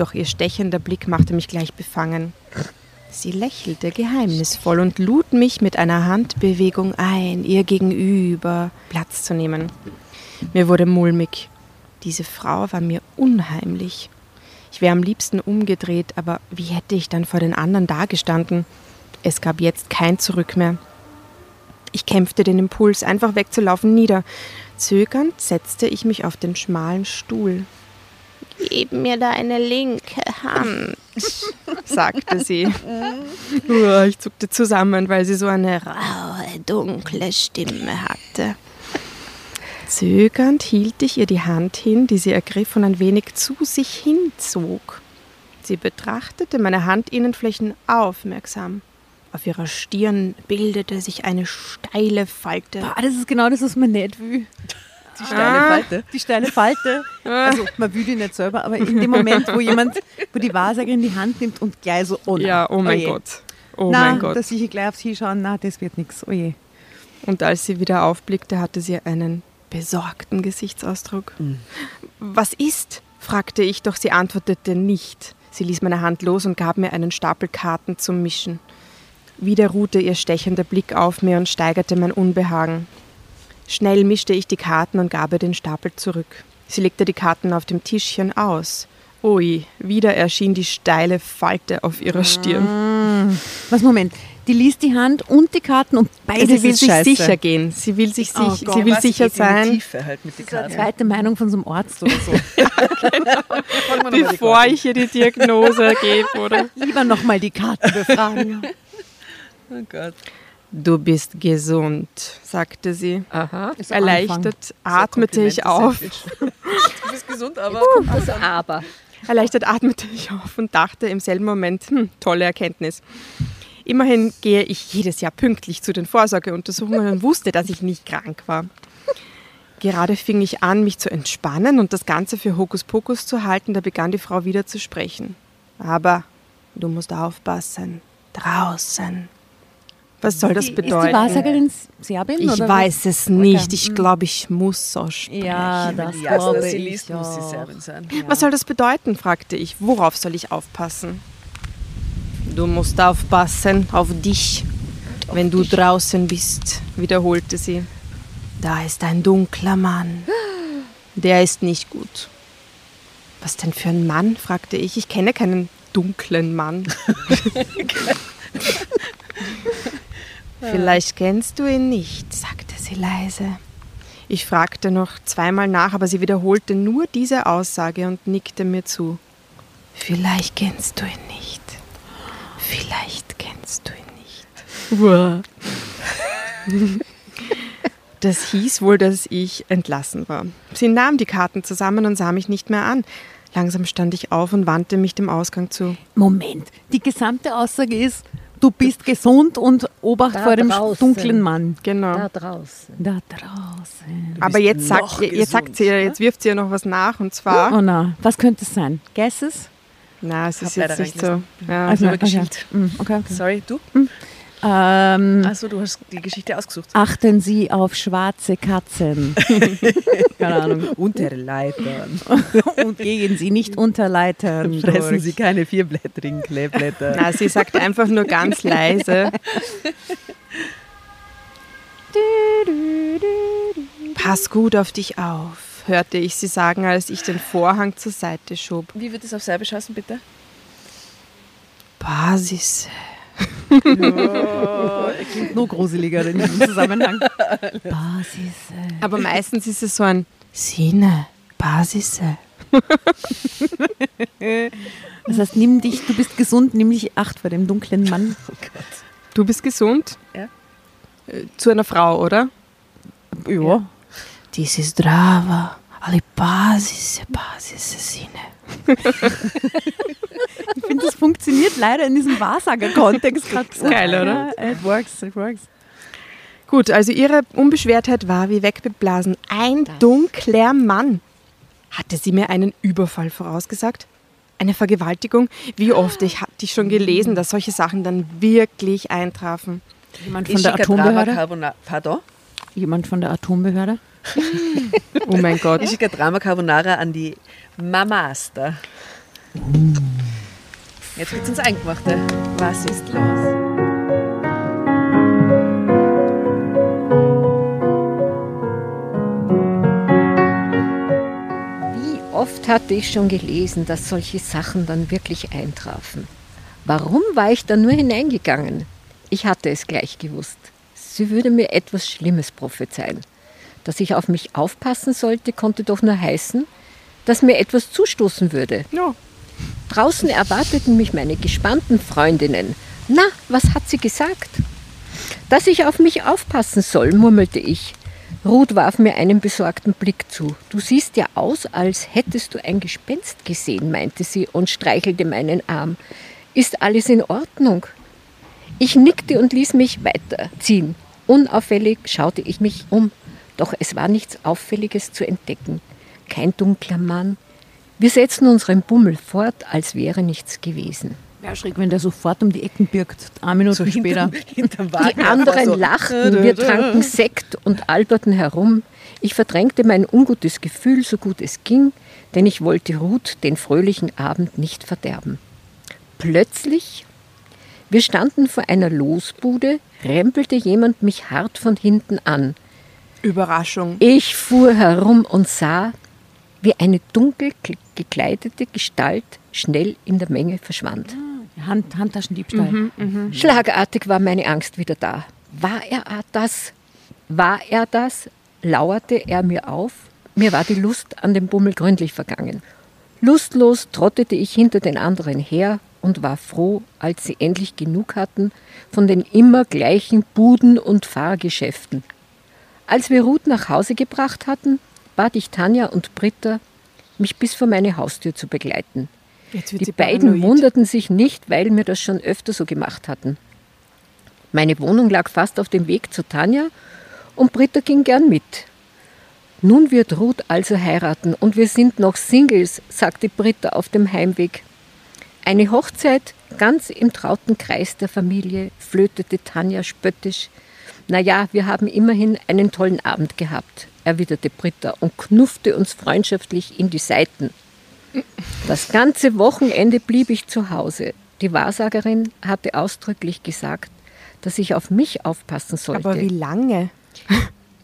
[SPEAKER 1] Doch ihr stechender Blick machte mich gleich befangen. Sie lächelte geheimnisvoll und lud mich mit einer Handbewegung ein, ihr gegenüber Platz zu nehmen. Mir wurde mulmig. Diese Frau war mir unheimlich. Ich wäre am liebsten umgedreht, aber wie hätte ich dann vor den anderen dagestanden? Es gab jetzt kein Zurück mehr. Ich kämpfte den Impuls, einfach wegzulaufen, nieder. Zögernd setzte ich mich auf den schmalen Stuhl. Gib mir deine linke Hand, sagte sie. Uah, Ich zuckte zusammen, weil sie so eine raue, dunkle Stimme hatte. Zögernd hielt ich ihr die Hand hin, die sie ergriff und ein wenig zu sich hinzog. Sie betrachtete meine Handinnenflächen aufmerksam. Auf ihrer Stirn bildete sich eine steile Falte.
[SPEAKER 2] Ah, das ist genau das, was man nicht will.
[SPEAKER 5] Die steile Falte.
[SPEAKER 2] Die steile Falte. Also, man will die nicht selber, aber in dem Moment, wo jemand, wo die Wahrsagerin die Hand nimmt und gleich so, oh nein,
[SPEAKER 1] Ja, oh mein
[SPEAKER 2] je.
[SPEAKER 1] Gott. Oh
[SPEAKER 2] na,
[SPEAKER 1] mein Gott.
[SPEAKER 2] dass ich gleich aufs Hinschauen, na, das wird nichts. Oh je.
[SPEAKER 1] Und als sie wieder aufblickte, hatte sie einen besorgten Gesichtsausdruck. Was ist? fragte ich, doch sie antwortete nicht. Sie ließ meine Hand los und gab mir einen Stapel Karten zum Mischen. Wieder ruhte ihr stechender Blick auf mir und steigerte mein Unbehagen. Schnell mischte ich die Karten und gab ihr den Stapel zurück. Sie legte die Karten auf dem Tischchen aus. Ui, wieder erschien die steile Falte auf ihrer Stirn.
[SPEAKER 2] Was, Moment. Die liest die Hand und die Karten und beides
[SPEAKER 1] sie will sich
[SPEAKER 2] scheiße.
[SPEAKER 1] sicher gehen. Sie will sich,
[SPEAKER 2] Oh
[SPEAKER 1] sich
[SPEAKER 2] Gott.
[SPEAKER 1] sie will
[SPEAKER 5] Was
[SPEAKER 1] sicher
[SPEAKER 5] geht in die
[SPEAKER 1] sein.
[SPEAKER 5] Tiefe halt
[SPEAKER 2] Das ist eine zweite Meinung von so einem Arzt oder so.
[SPEAKER 1] bevor ich ihr die Diagnose gebe, oder?
[SPEAKER 2] Lieber nochmal die Karten befragen.
[SPEAKER 5] Oh Gott.
[SPEAKER 1] Du bist gesund, sagte sie.
[SPEAKER 4] Aha.
[SPEAKER 2] Ist
[SPEAKER 1] Erleichtert atmete ich auf.
[SPEAKER 5] Du bist gesund, aber
[SPEAKER 4] Also aber.
[SPEAKER 1] Erleichtert atmete ich auf und dachte im selben Moment, hm, tolle Erkenntnis. Immerhin gehe ich jedes Jahr pünktlich zu den Vorsorgeuntersuchungen und wusste, dass ich nicht krank war. Gerade fing ich an, mich zu entspannen und das Ganze für Hokuspokus zu halten, da begann die Frau wieder zu sprechen. Aber du musst aufpassen. Draußen. Was soll das
[SPEAKER 2] Ist die
[SPEAKER 1] bedeuten?
[SPEAKER 2] Wahrsagerin Serbin?
[SPEAKER 1] Ich
[SPEAKER 2] oder
[SPEAKER 1] weiß es nicht.
[SPEAKER 2] Okay.
[SPEAKER 1] Ich glaube, ich muss so sprechen.
[SPEAKER 2] Ja, das
[SPEAKER 5] Jasna
[SPEAKER 2] glaube
[SPEAKER 5] sie
[SPEAKER 2] ich
[SPEAKER 5] liest, muss sie
[SPEAKER 2] auch.
[SPEAKER 5] Serbin sein.
[SPEAKER 1] Was soll das bedeuten? fragte ich. Worauf soll ich aufpassen? Du musst aufpassen auf dich, wenn du draußen bist, wiederholte sie. Da ist ein dunkler Mann. Der ist nicht gut. Was denn für ein Mann? fragte ich. Ich kenne keinen dunklen Mann. Vielleicht kennst du ihn nicht, sagte sie leise. Ich fragte noch zweimal nach, aber sie wiederholte nur diese Aussage und nickte mir zu. Vielleicht kennst du ihn nicht. Vielleicht kennst du ihn nicht. Das hieß wohl, dass ich entlassen war. Sie nahm die Karten zusammen und sah mich nicht mehr an. Langsam stand ich auf und wandte mich dem Ausgang zu.
[SPEAKER 2] Moment, die gesamte Aussage ist, du bist gesund und Obacht
[SPEAKER 4] Da
[SPEAKER 2] vor dem
[SPEAKER 4] draußen.
[SPEAKER 2] dunklen Mann.
[SPEAKER 1] Genau.
[SPEAKER 4] Da draußen.
[SPEAKER 2] Da draußen.
[SPEAKER 1] Aber jetzt sagt,
[SPEAKER 5] noch
[SPEAKER 1] jetzt sagt sie,
[SPEAKER 5] gesund,
[SPEAKER 1] jetzt wirft sie ja noch was nach und zwar.
[SPEAKER 2] Oh na, was könnte es sein? Guesses?
[SPEAKER 1] Na, es ist jetzt nicht so. Ja.
[SPEAKER 2] Also,
[SPEAKER 5] nur
[SPEAKER 2] okay. okay, okay.
[SPEAKER 5] Sorry, du?
[SPEAKER 2] Ähm,
[SPEAKER 5] Achso, du hast die Geschichte ausgesucht.
[SPEAKER 2] achten Sie auf schwarze Katzen. Keine Ahnung.
[SPEAKER 5] Unter Leitern.
[SPEAKER 2] Und gehen Sie nicht unter Leitern.
[SPEAKER 5] Fressen
[SPEAKER 2] durch.
[SPEAKER 5] Sie keine vierblättrigen Kleeblätter.
[SPEAKER 1] Na, sie sagt einfach nur ganz leise. Pass gut auf dich auf, hörte ich sie sagen, als ich den Vorhang zur Seite schob.
[SPEAKER 5] Wie wird es auf Serbisch heißen, bitte?
[SPEAKER 1] Basis.
[SPEAKER 2] Klingt nur gruseliger in diesem Zusammenhang. Basis.
[SPEAKER 1] Aber meistens ist es so ein Sine, Basis.
[SPEAKER 2] Das heißt, nimm dich, du bist gesund, nimm dich acht vor dem dunklen Mann.
[SPEAKER 1] Du bist gesund?
[SPEAKER 5] Ja.
[SPEAKER 1] Äh, Zu einer Frau, oder?
[SPEAKER 2] Ja.
[SPEAKER 1] Die si zdrava, ali pazi se sine.
[SPEAKER 2] Ich finde, das funktioniert leider in diesem Wahrsager-Kontext gerade.
[SPEAKER 1] geil, oder?
[SPEAKER 2] Ja, it works, it works.
[SPEAKER 1] Gut, also ihre Unbeschwertheit war wie weggeblasen. Ein dunkler Mann. Hatte sie mir einen Überfall vorausgesagt? Eine Vergewaltigung? Wie oft ich hatte schon gelesen, dass solche Sachen dann wirklich eintrafen.
[SPEAKER 2] Jemand von der Atombehörde?
[SPEAKER 5] Pardon?
[SPEAKER 2] Jemand von der Atombehörde?
[SPEAKER 1] Oh mein Gott.
[SPEAKER 5] Ich schicke Drama Carbonara an die Mamaster. Jetzt geht's ins Eingemachte. Was ist los?
[SPEAKER 4] Wie oft hatte ich schon gelesen, dass solche Sachen dann wirklich eintrafen? Warum war ich da nur hineingegangen? Ich hatte es gleich gewusst. Sie würde mir etwas Schlimmes prophezeien. Dass ich auf mich aufpassen sollte, konnte doch nur heißen, dass mir etwas zustoßen würde.
[SPEAKER 1] Ja.
[SPEAKER 4] Draußen erwarteten mich meine gespannten Freundinnen. Na, was hat sie gesagt? Dass ich auf mich aufpassen soll, murmelte ich. Ruth warf mir einen besorgten Blick zu. Du siehst ja aus, als hättest du ein Gespenst gesehen, meinte sie und streichelte meinen Arm. Ist alles in Ordnung? Ich nickte und ließ mich weiterziehen. Unauffällig schaute ich mich um, doch es war nichts Auffälliges zu entdecken. Kein dunkler Mann. Wir setzten unseren Bummel fort, als wäre nichts gewesen.
[SPEAKER 2] Wäre schräg, wenn der sofort um die Ecken birgt. Ein Minuten später.
[SPEAKER 5] Hinterm, hinterm
[SPEAKER 4] Die anderen
[SPEAKER 5] so.
[SPEAKER 4] lachten, wir tranken Sekt und alberten herum. Ich verdrängte mein ungutes Gefühl, so gut es ging, denn ich wollte Ruth den fröhlichen Abend nicht verderben. Plötzlich, wir standen vor einer Losbude, rempelte jemand mich hart von hinten an.
[SPEAKER 1] Überraschung.
[SPEAKER 4] Ich fuhr herum und sah, wie eine dunkel gekleidete Gestalt schnell in der Menge verschwand.
[SPEAKER 2] Hand, Handtaschendiebstahl.
[SPEAKER 4] Schlagartig war meine Angst wieder da. War er das? War er das? Lauerte er mir auf? Mir war die Lust an dem Bummel gründlich vergangen. Lustlos trottete ich hinter den anderen her und war froh, als sie endlich genug hatten von den immer gleichen Buden und Fahrgeschäften. Als wir Ruth nach Hause gebracht hatten, bat ich Tanja und Britta, mich bis vor meine Haustür zu begleiten. Die beiden wunderten sich nicht, weil wir das schon öfter so gemacht hatten. Meine Wohnung lag fast auf dem Weg zu Tanja und Britta ging gern mit. Nun wird Ruth also heiraten und wir sind noch Singles, sagte Britta auf dem Heimweg. Eine Hochzeit ganz im trauten Kreis der Familie, flötete Tanja spöttisch. Na ja, wir haben immerhin einen tollen Abend gehabt, erwiderte Britta und knuffte uns freundschaftlich in die Seiten. Das ganze Wochenende blieb ich zu Hause. Die Wahrsagerin hatte ausdrücklich gesagt, dass ich auf mich aufpassen sollte,
[SPEAKER 1] Aber wie lange?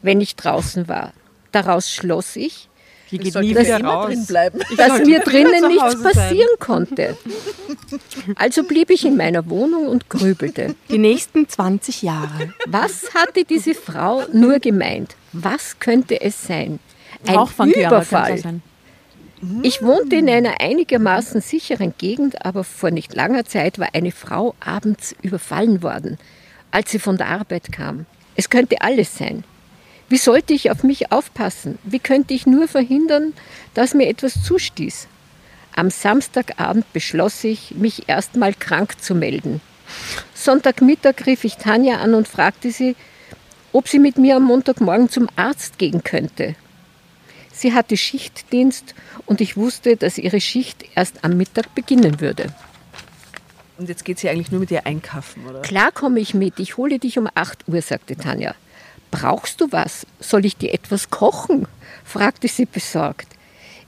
[SPEAKER 4] wenn ich draußen war. Daraus schloss ich,
[SPEAKER 1] Die geht nie wieder
[SPEAKER 5] immer
[SPEAKER 1] raus.
[SPEAKER 5] drin bleiben.
[SPEAKER 4] dass mir drinnen nichts
[SPEAKER 1] Hause sein.
[SPEAKER 4] passieren konnte. Also blieb ich in meiner Wohnung und grübelte.
[SPEAKER 1] Die nächsten 20 Jahre.
[SPEAKER 4] Was hatte diese Frau nur gemeint? Was könnte es sein? Ein Überfall.
[SPEAKER 2] sein.
[SPEAKER 4] Ich wohnte in einer einigermaßen sicheren Gegend, aber vor nicht langer Zeit war eine Frau abends überfallen worden, als sie von der Arbeit kam. Es könnte alles sein. Wie sollte ich auf mich aufpassen? Wie könnte ich nur verhindern, dass mir etwas zustieß? Am Samstagabend beschloss ich, mich erstmal krank zu melden. Sonntagmittag rief ich Tanja an und fragte sie, ob sie mit mir am Montagmorgen zum Arzt gehen könnte. Sie hatte Schichtdienst und ich wusste, dass ihre Schicht erst am Mittag beginnen würde.
[SPEAKER 5] Und jetzt geht sie eigentlich nur mit ihr einkaufen, oder?
[SPEAKER 4] Klar komme ich mit, ich hole dich um 8 Uhr, sagte Tanja. Brauchst du was? Soll ich dir etwas kochen? fragte sie besorgt.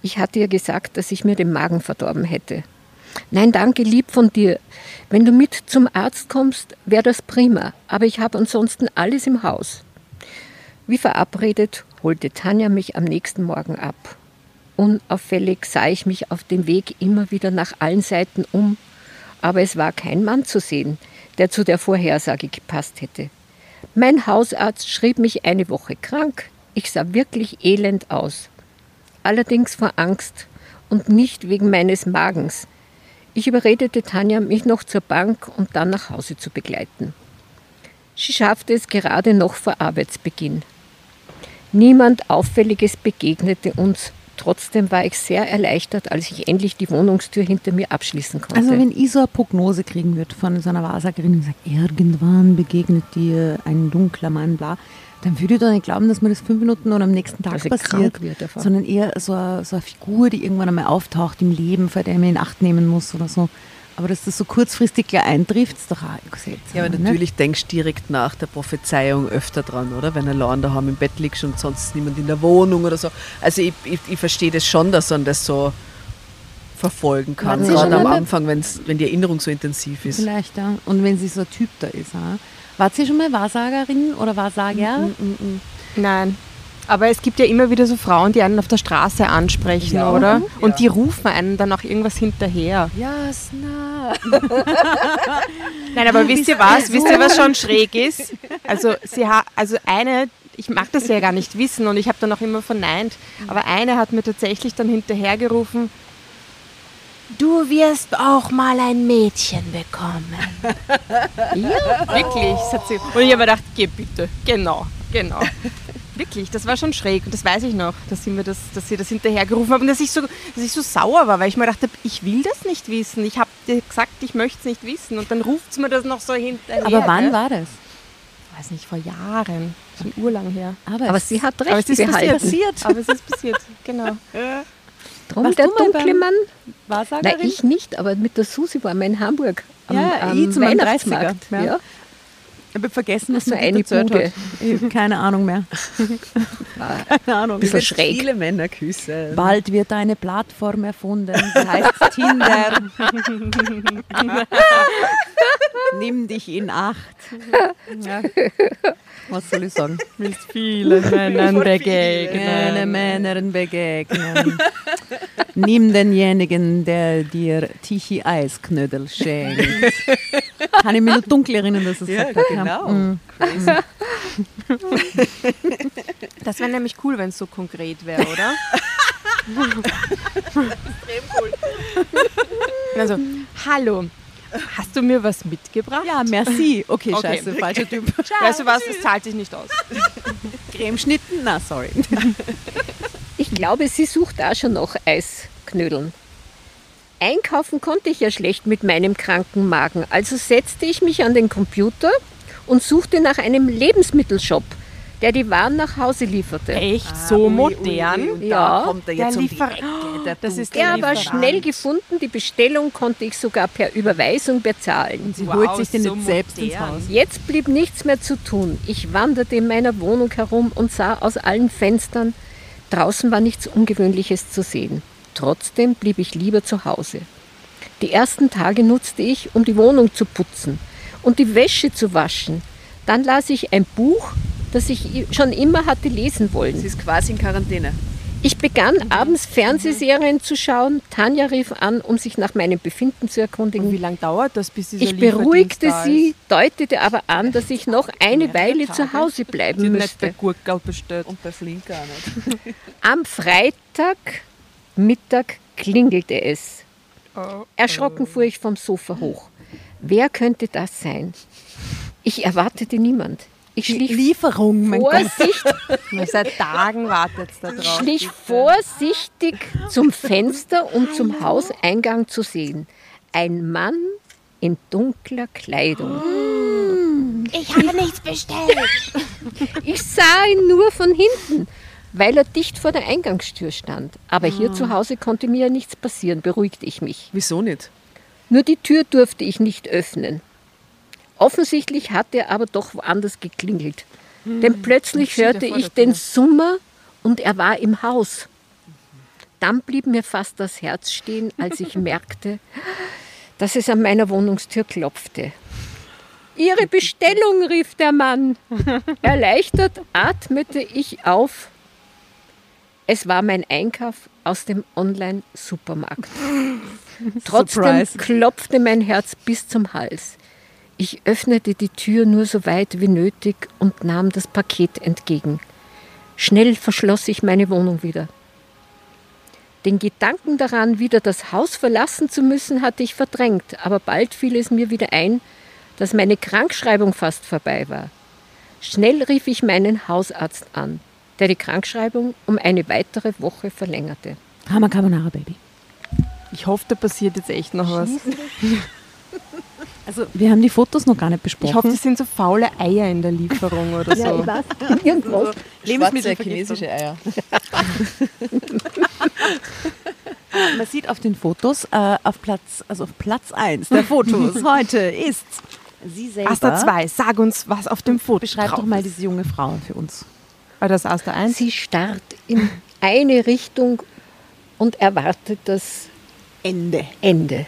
[SPEAKER 4] Ich hatte ihr gesagt, dass ich mir den Magen verdorben hätte. Nein, danke, lieb von dir. Wenn du mit zum Arzt kommst, wäre das prima, aber ich habe ansonsten alles im Haus. Wie verabredet holte Tanja mich am nächsten Morgen ab. Unauffällig sah ich mich auf dem Weg immer wieder nach allen Seiten um, aber es war kein Mann zu sehen, der zu der Vorhersage gepasst hätte. Mein Hausarzt schrieb mich eine Woche krank. Ich sah wirklich elend aus. Allerdings vor Angst und nicht wegen meines Magens. Ich überredete Tanja, mich noch zur Bank und dann nach Hause zu begleiten. Sie schaffte es gerade noch vor Arbeitsbeginn. Niemand Auffälliges begegnete uns. Trotzdem war ich sehr erleichtert, als ich endlich die Wohnungstür hinter mir abschließen konnte.
[SPEAKER 2] Also wenn ich so eine Prognose kriegen würde von so einer Wahrsagerin, die sagt, irgendwann begegnet dir ein dunkler Mann, bla, dann würde ich doch nicht glauben, dass mir das fünf Minuten oder am nächsten Tag
[SPEAKER 4] Dass
[SPEAKER 2] passiert, sondern eher so eine, so eine Figur, die irgendwann einmal auftaucht im Leben, vor der man in Acht nehmen muss oder so. Aber dass das so kurzfristig gleich eintrifft, ist doch auch seltsam.
[SPEAKER 5] Ja, aber
[SPEAKER 2] ne?
[SPEAKER 5] natürlich denkst du direkt nach der Prophezeiung öfter dran, oder? Wenn du allein daheim im Bett liegst und sonst ist niemand in der Wohnung oder so. Also ich, ich, ich verstehe das schon, dass man das so verfolgen kann, gerade am Anfang, wenn's, wenn die Erinnerung so intensiv ist.
[SPEAKER 2] Vielleicht, ja. Und wenn sie so ein Typ da ist. Ja. Wart Sie schon mal Wahrsagerin oder Wahrsager?
[SPEAKER 1] Nein. Aber es gibt ja immer wieder so Frauen, die einen auf der Straße ansprechen,
[SPEAKER 5] Ja.
[SPEAKER 1] oder? Und die rufen einen dann auch irgendwas hinterher.
[SPEAKER 4] Jasna.
[SPEAKER 1] Nein, aber wisst ihr was? Wisst ihr, was schon schräg ist? Also, sie ha also eine, ich mag das ja gar nicht wissen und ich habe dann auch immer verneint, aber eine hat mir tatsächlich dann hinterhergerufen, du wirst auch mal ein Mädchen bekommen. ja, wirklich. Und ich habe mir gedacht, geh bitte. Genau, genau. Wirklich, das war schon schräg und das weiß ich noch, dass sie mir das, dass sie das hinterhergerufen haben und dass ich so, dass ich so sauer war, weil ich mir dachte, ich will das nicht wissen. Ich habe dir gesagt, ich möchte es nicht wissen und dann ruft sie mir das noch so hinterher.
[SPEAKER 2] Aber wann
[SPEAKER 1] gell?
[SPEAKER 2] war das?
[SPEAKER 1] weiß nicht, vor Jahren, schon urlang her.
[SPEAKER 2] Aber,
[SPEAKER 4] Aber sie hat recht
[SPEAKER 1] Aber es ist
[SPEAKER 4] behalten.
[SPEAKER 1] passiert. Aber es ist passiert, genau.
[SPEAKER 4] Drum
[SPEAKER 2] Warst
[SPEAKER 4] der dunkle Mann.
[SPEAKER 2] Wahrsagerin?
[SPEAKER 4] Nein, ich nicht, aber mit der Susi waren wir in Hamburg. Am,
[SPEAKER 2] Ja,
[SPEAKER 4] am
[SPEAKER 2] ich zu meinem
[SPEAKER 4] Weihnachtsmarkt.
[SPEAKER 2] 30er, ja.
[SPEAKER 4] Ja.
[SPEAKER 2] Ich habe vergessen, was
[SPEAKER 4] So
[SPEAKER 2] du
[SPEAKER 4] eine Bude.
[SPEAKER 2] hast. Ich habe keine Ahnung mehr. keine Ahnung.
[SPEAKER 4] Bisschen schräg.
[SPEAKER 5] Viele Männer küssen.
[SPEAKER 2] Bald wird eine Plattform erfunden, die heißt Tinder. Nimm dich in Acht. Ja. Was soll ich sagen?
[SPEAKER 1] Mit vielen Männern begegnen.
[SPEAKER 2] Keine Männern begegnen. Nimm denjenigen, der dir Tichy Eisknödel schenkt. Kann ich mich nur dunkel erinnern, dass es
[SPEAKER 5] Ja, genau.
[SPEAKER 2] Mm.
[SPEAKER 1] Das wäre nämlich cool, wenn es so konkret wäre, oder? Extrem cool. Also, hallo, hast du mir was mitgebracht?
[SPEAKER 2] Ja, merci. Okay,
[SPEAKER 1] Okay.
[SPEAKER 2] scheiße, falscher Typ.
[SPEAKER 1] Weißt du was, es zahlt sich nicht aus.
[SPEAKER 2] Cremeschnitten? Na, sorry.
[SPEAKER 4] Ich glaube, sie sucht auch schon noch Eisknödeln. Einkaufen konnte ich ja schlecht mit meinem kranken Magen, also setzte ich mich an den Computer und suchte nach einem Lebensmittelshop, der die Waren nach Hause lieferte.
[SPEAKER 1] Echt so modern?
[SPEAKER 5] Und
[SPEAKER 4] Ja.
[SPEAKER 5] da kommt er jetzt
[SPEAKER 1] Der
[SPEAKER 5] um die Ecke. Der
[SPEAKER 1] Das ist
[SPEAKER 4] Er war schnell gefunden, die Bestellung konnte ich sogar per Überweisung bezahlen.
[SPEAKER 2] Sie
[SPEAKER 1] Wow,
[SPEAKER 2] holt sich den
[SPEAKER 1] so
[SPEAKER 2] nicht selbst ins. Haus.
[SPEAKER 4] Jetzt blieb nichts mehr zu tun. Ich wanderte in meiner Wohnung herum und sah aus allen Fenstern. Draußen war nichts Ungewöhnliches zu sehen. Trotzdem blieb ich lieber zu Hause. Die ersten Tage nutzte ich, um die Wohnung zu putzen und die Wäsche zu waschen. Dann las ich ein Buch, das ich schon immer hatte lesen wollen.
[SPEAKER 5] Sie ist quasi in Quarantäne.
[SPEAKER 4] Ich begann abends Fernsehserien zu schauen. Tanja rief an, um sich nach meinem Befinden zu erkundigen.
[SPEAKER 1] Und wie lange dauert das, bis dieser
[SPEAKER 4] Ich beruhigte sie,
[SPEAKER 1] ist?
[SPEAKER 4] deutete aber an, dass ich noch eine Weile
[SPEAKER 1] Tage?
[SPEAKER 4] zu Hause
[SPEAKER 1] Sie
[SPEAKER 4] bleiben
[SPEAKER 1] hat nicht bei
[SPEAKER 4] müsste.
[SPEAKER 1] Gurkel bestellt.
[SPEAKER 5] Und bei Flink gar nicht.
[SPEAKER 4] Am Freitag Mittag klingelte es.
[SPEAKER 1] Oh,
[SPEAKER 4] Erschrocken fuhr ich vom Sofa hoch. Wer könnte das sein? Ich erwartete niemand. Ich schlich,
[SPEAKER 2] Lieferung, mein Gott.
[SPEAKER 4] vorsicht,
[SPEAKER 1] Seit Tagen wartet es da drauf.
[SPEAKER 4] schlich vorsichtig zum Fenster, um zum Hauseingang zu sehen. Ein Mann in dunkler Kleidung.
[SPEAKER 1] Ich habe nichts bestellt.
[SPEAKER 4] Ich sah ihn nur von hinten, weil er dicht vor der Eingangstür stand. Aber hier zu Hause konnte mir ja nichts passieren, beruhigte ich mich.
[SPEAKER 5] Wieso nicht?
[SPEAKER 4] Nur die Tür durfte ich nicht öffnen. Offensichtlich hat er aber doch woanders geklingelt. Denn plötzlich hörte ich den. Summer und er war im Haus. Dann blieb mir fast das Herz stehen, als ich merkte, dass es an meiner Wohnungstür klopfte. Ihre Bestellung, rief der Mann. Erleichtert atmete ich auf. Es war mein Einkauf aus dem Online-Supermarkt. Trotzdem
[SPEAKER 2] Surprise.
[SPEAKER 4] klopfte mein Herz bis zum Hals. Ich öffnete die Tür nur so weit wie nötig und nahm das Paket entgegen. Schnell verschloss ich meine Wohnung wieder. Den Gedanken daran, wieder das Haus verlassen zu müssen, hatte ich verdrängt, aber bald fiel es mir wieder ein, dass meine Krankschreibung fast vorbei war. Schnell rief ich meinen Hausarzt an, der die Krankschreibung um eine weitere Woche verlängerte.
[SPEAKER 2] Hammer Carbonara Baby.
[SPEAKER 1] Ich hoffe, da passiert jetzt echt noch was.
[SPEAKER 2] Also wir haben die Fotos noch gar nicht besprochen.
[SPEAKER 1] Ich hoffe, das sind so faule Eier in der Lieferung oder so.
[SPEAKER 4] weiß. Irgendwas.
[SPEAKER 5] Schwarze chinesische Eier.
[SPEAKER 2] Man sieht auf den Fotos äh, auf Platz, also auf Platz 1 der Fotos heute ist sie selber.
[SPEAKER 1] Asta 2, sag uns, was auf dem Foto
[SPEAKER 2] Beschreib
[SPEAKER 1] drauf
[SPEAKER 2] doch mal
[SPEAKER 1] ist.
[SPEAKER 2] diese junge Frau für uns.
[SPEAKER 1] War das Asta 1?
[SPEAKER 4] Sie starrt in eine Richtung und erwartet das
[SPEAKER 2] Ende.
[SPEAKER 4] Ende.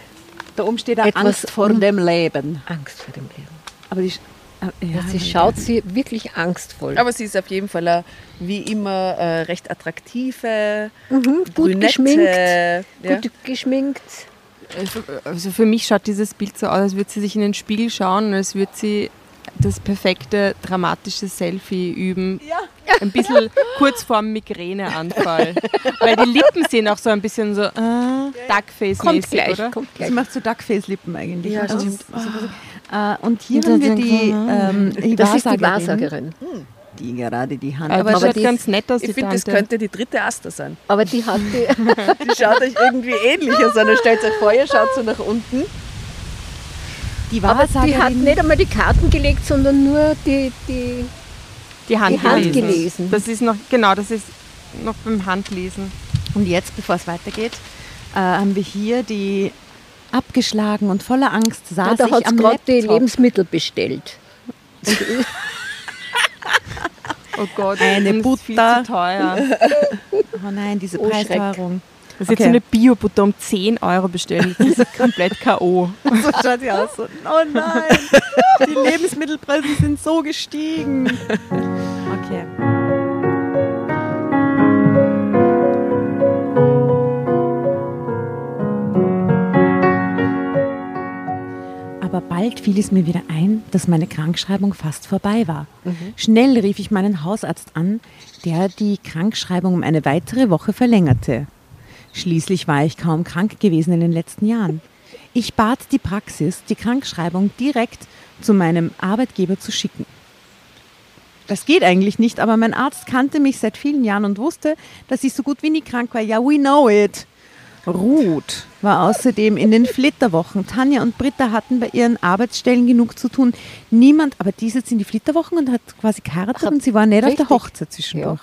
[SPEAKER 2] Da oben steht
[SPEAKER 4] Etwas
[SPEAKER 2] Angst vor dem Leben.
[SPEAKER 4] Angst vor dem Leben.
[SPEAKER 2] Aber die, äh, ja,
[SPEAKER 4] Ja, sie schaut sie wirklich angstvoll.
[SPEAKER 5] Aber sie ist auf jeden Fall eine, wie immer äh, recht attraktive,
[SPEAKER 4] Mhm, gut
[SPEAKER 5] brünette.
[SPEAKER 4] geschminkt,
[SPEAKER 5] Ja.
[SPEAKER 4] gut geschminkt.
[SPEAKER 1] Also für mich schaut dieses Bild so aus, als würde sie sich in den Spiegel schauen als würde sie das perfekte dramatische Selfie üben. Ein bisschen kurz vorm Migräneanfall. Weil die Lippen sind auch so ein bisschen so äh,
[SPEAKER 4] Kommt
[SPEAKER 1] Duckface-mäßig,
[SPEAKER 4] gleich,
[SPEAKER 1] oder?
[SPEAKER 4] kommt
[SPEAKER 2] Sie
[SPEAKER 4] gleich.
[SPEAKER 2] macht so Duckface-Lippen eigentlich.
[SPEAKER 5] Ja,
[SPEAKER 2] Also,
[SPEAKER 5] stimmt.
[SPEAKER 2] Äh, und hier haben wir die, ähm, die
[SPEAKER 4] Das ist die
[SPEAKER 2] Wahrsagerin, die gerade die Hand
[SPEAKER 1] Aber,
[SPEAKER 4] Aber
[SPEAKER 1] schaut
[SPEAKER 4] die-
[SPEAKER 1] ganz nett aus,
[SPEAKER 5] Ich finde, das könnte die dritte Aster sein.
[SPEAKER 4] Aber die hat die,
[SPEAKER 5] Die schaut euch irgendwie ähnlich aus. Sondern stellt euch vor, ihr schaut so nach unten.
[SPEAKER 2] Die
[SPEAKER 4] aber die hat
[SPEAKER 2] Wahrsagerin.
[SPEAKER 4] nicht einmal die Karten gelegt, sondern nur die, die
[SPEAKER 1] die Hand,
[SPEAKER 4] die Hand
[SPEAKER 1] gelesen.
[SPEAKER 4] gelesen.
[SPEAKER 1] Das ist noch, genau, das ist noch beim Handlesen.
[SPEAKER 2] Und jetzt, bevor es weitergeht, äh, haben wir hier die abgeschlagen und voller Angst
[SPEAKER 4] ja,
[SPEAKER 2] saß
[SPEAKER 4] da
[SPEAKER 2] ich
[SPEAKER 4] hat
[SPEAKER 2] am
[SPEAKER 4] sie gerade die
[SPEAKER 2] Laptop.
[SPEAKER 4] Lebensmittel bestellt.
[SPEAKER 1] Oh Gott,
[SPEAKER 2] Eine
[SPEAKER 1] das ist viel
[SPEAKER 2] Butter.
[SPEAKER 1] zu teuer.
[SPEAKER 2] Oh nein, diese
[SPEAKER 4] Oh, Schreck.
[SPEAKER 1] Das ist jetzt
[SPEAKER 2] Okay.
[SPEAKER 1] so eine Bio-Butter um 10 Euro bestellen. Das ist komplett K.O.
[SPEAKER 2] So schaut sie aus. So, oh nein, die Lebensmittelpreise sind so gestiegen. Okay. Aber bald fiel es mir wieder ein, dass meine Krankschreibung fast vorbei war. Schnell rief ich meinen Hausarzt an, der die Krankschreibung um eine weitere Woche verlängerte. Schließlich war ich kaum krank gewesen in den letzten Jahren. Ich bat die Praxis, die Krankschreibung direkt zu meinem Arbeitgeber zu schicken. Das geht eigentlich nicht, aber mein Arzt kannte mich seit vielen Jahren und wusste, dass ich so gut wie nie krank war. Ja, we know it. Ruth war außerdem in den Flitterwochen. Tanja und Britta hatten bei ihren Arbeitsstellen genug zu tun. Niemand, aber die ist jetzt in die Flitterwochen und hat quasi geheiratet und sie war nicht auf
[SPEAKER 4] richtig.
[SPEAKER 2] der Hochzeit zwischendurch.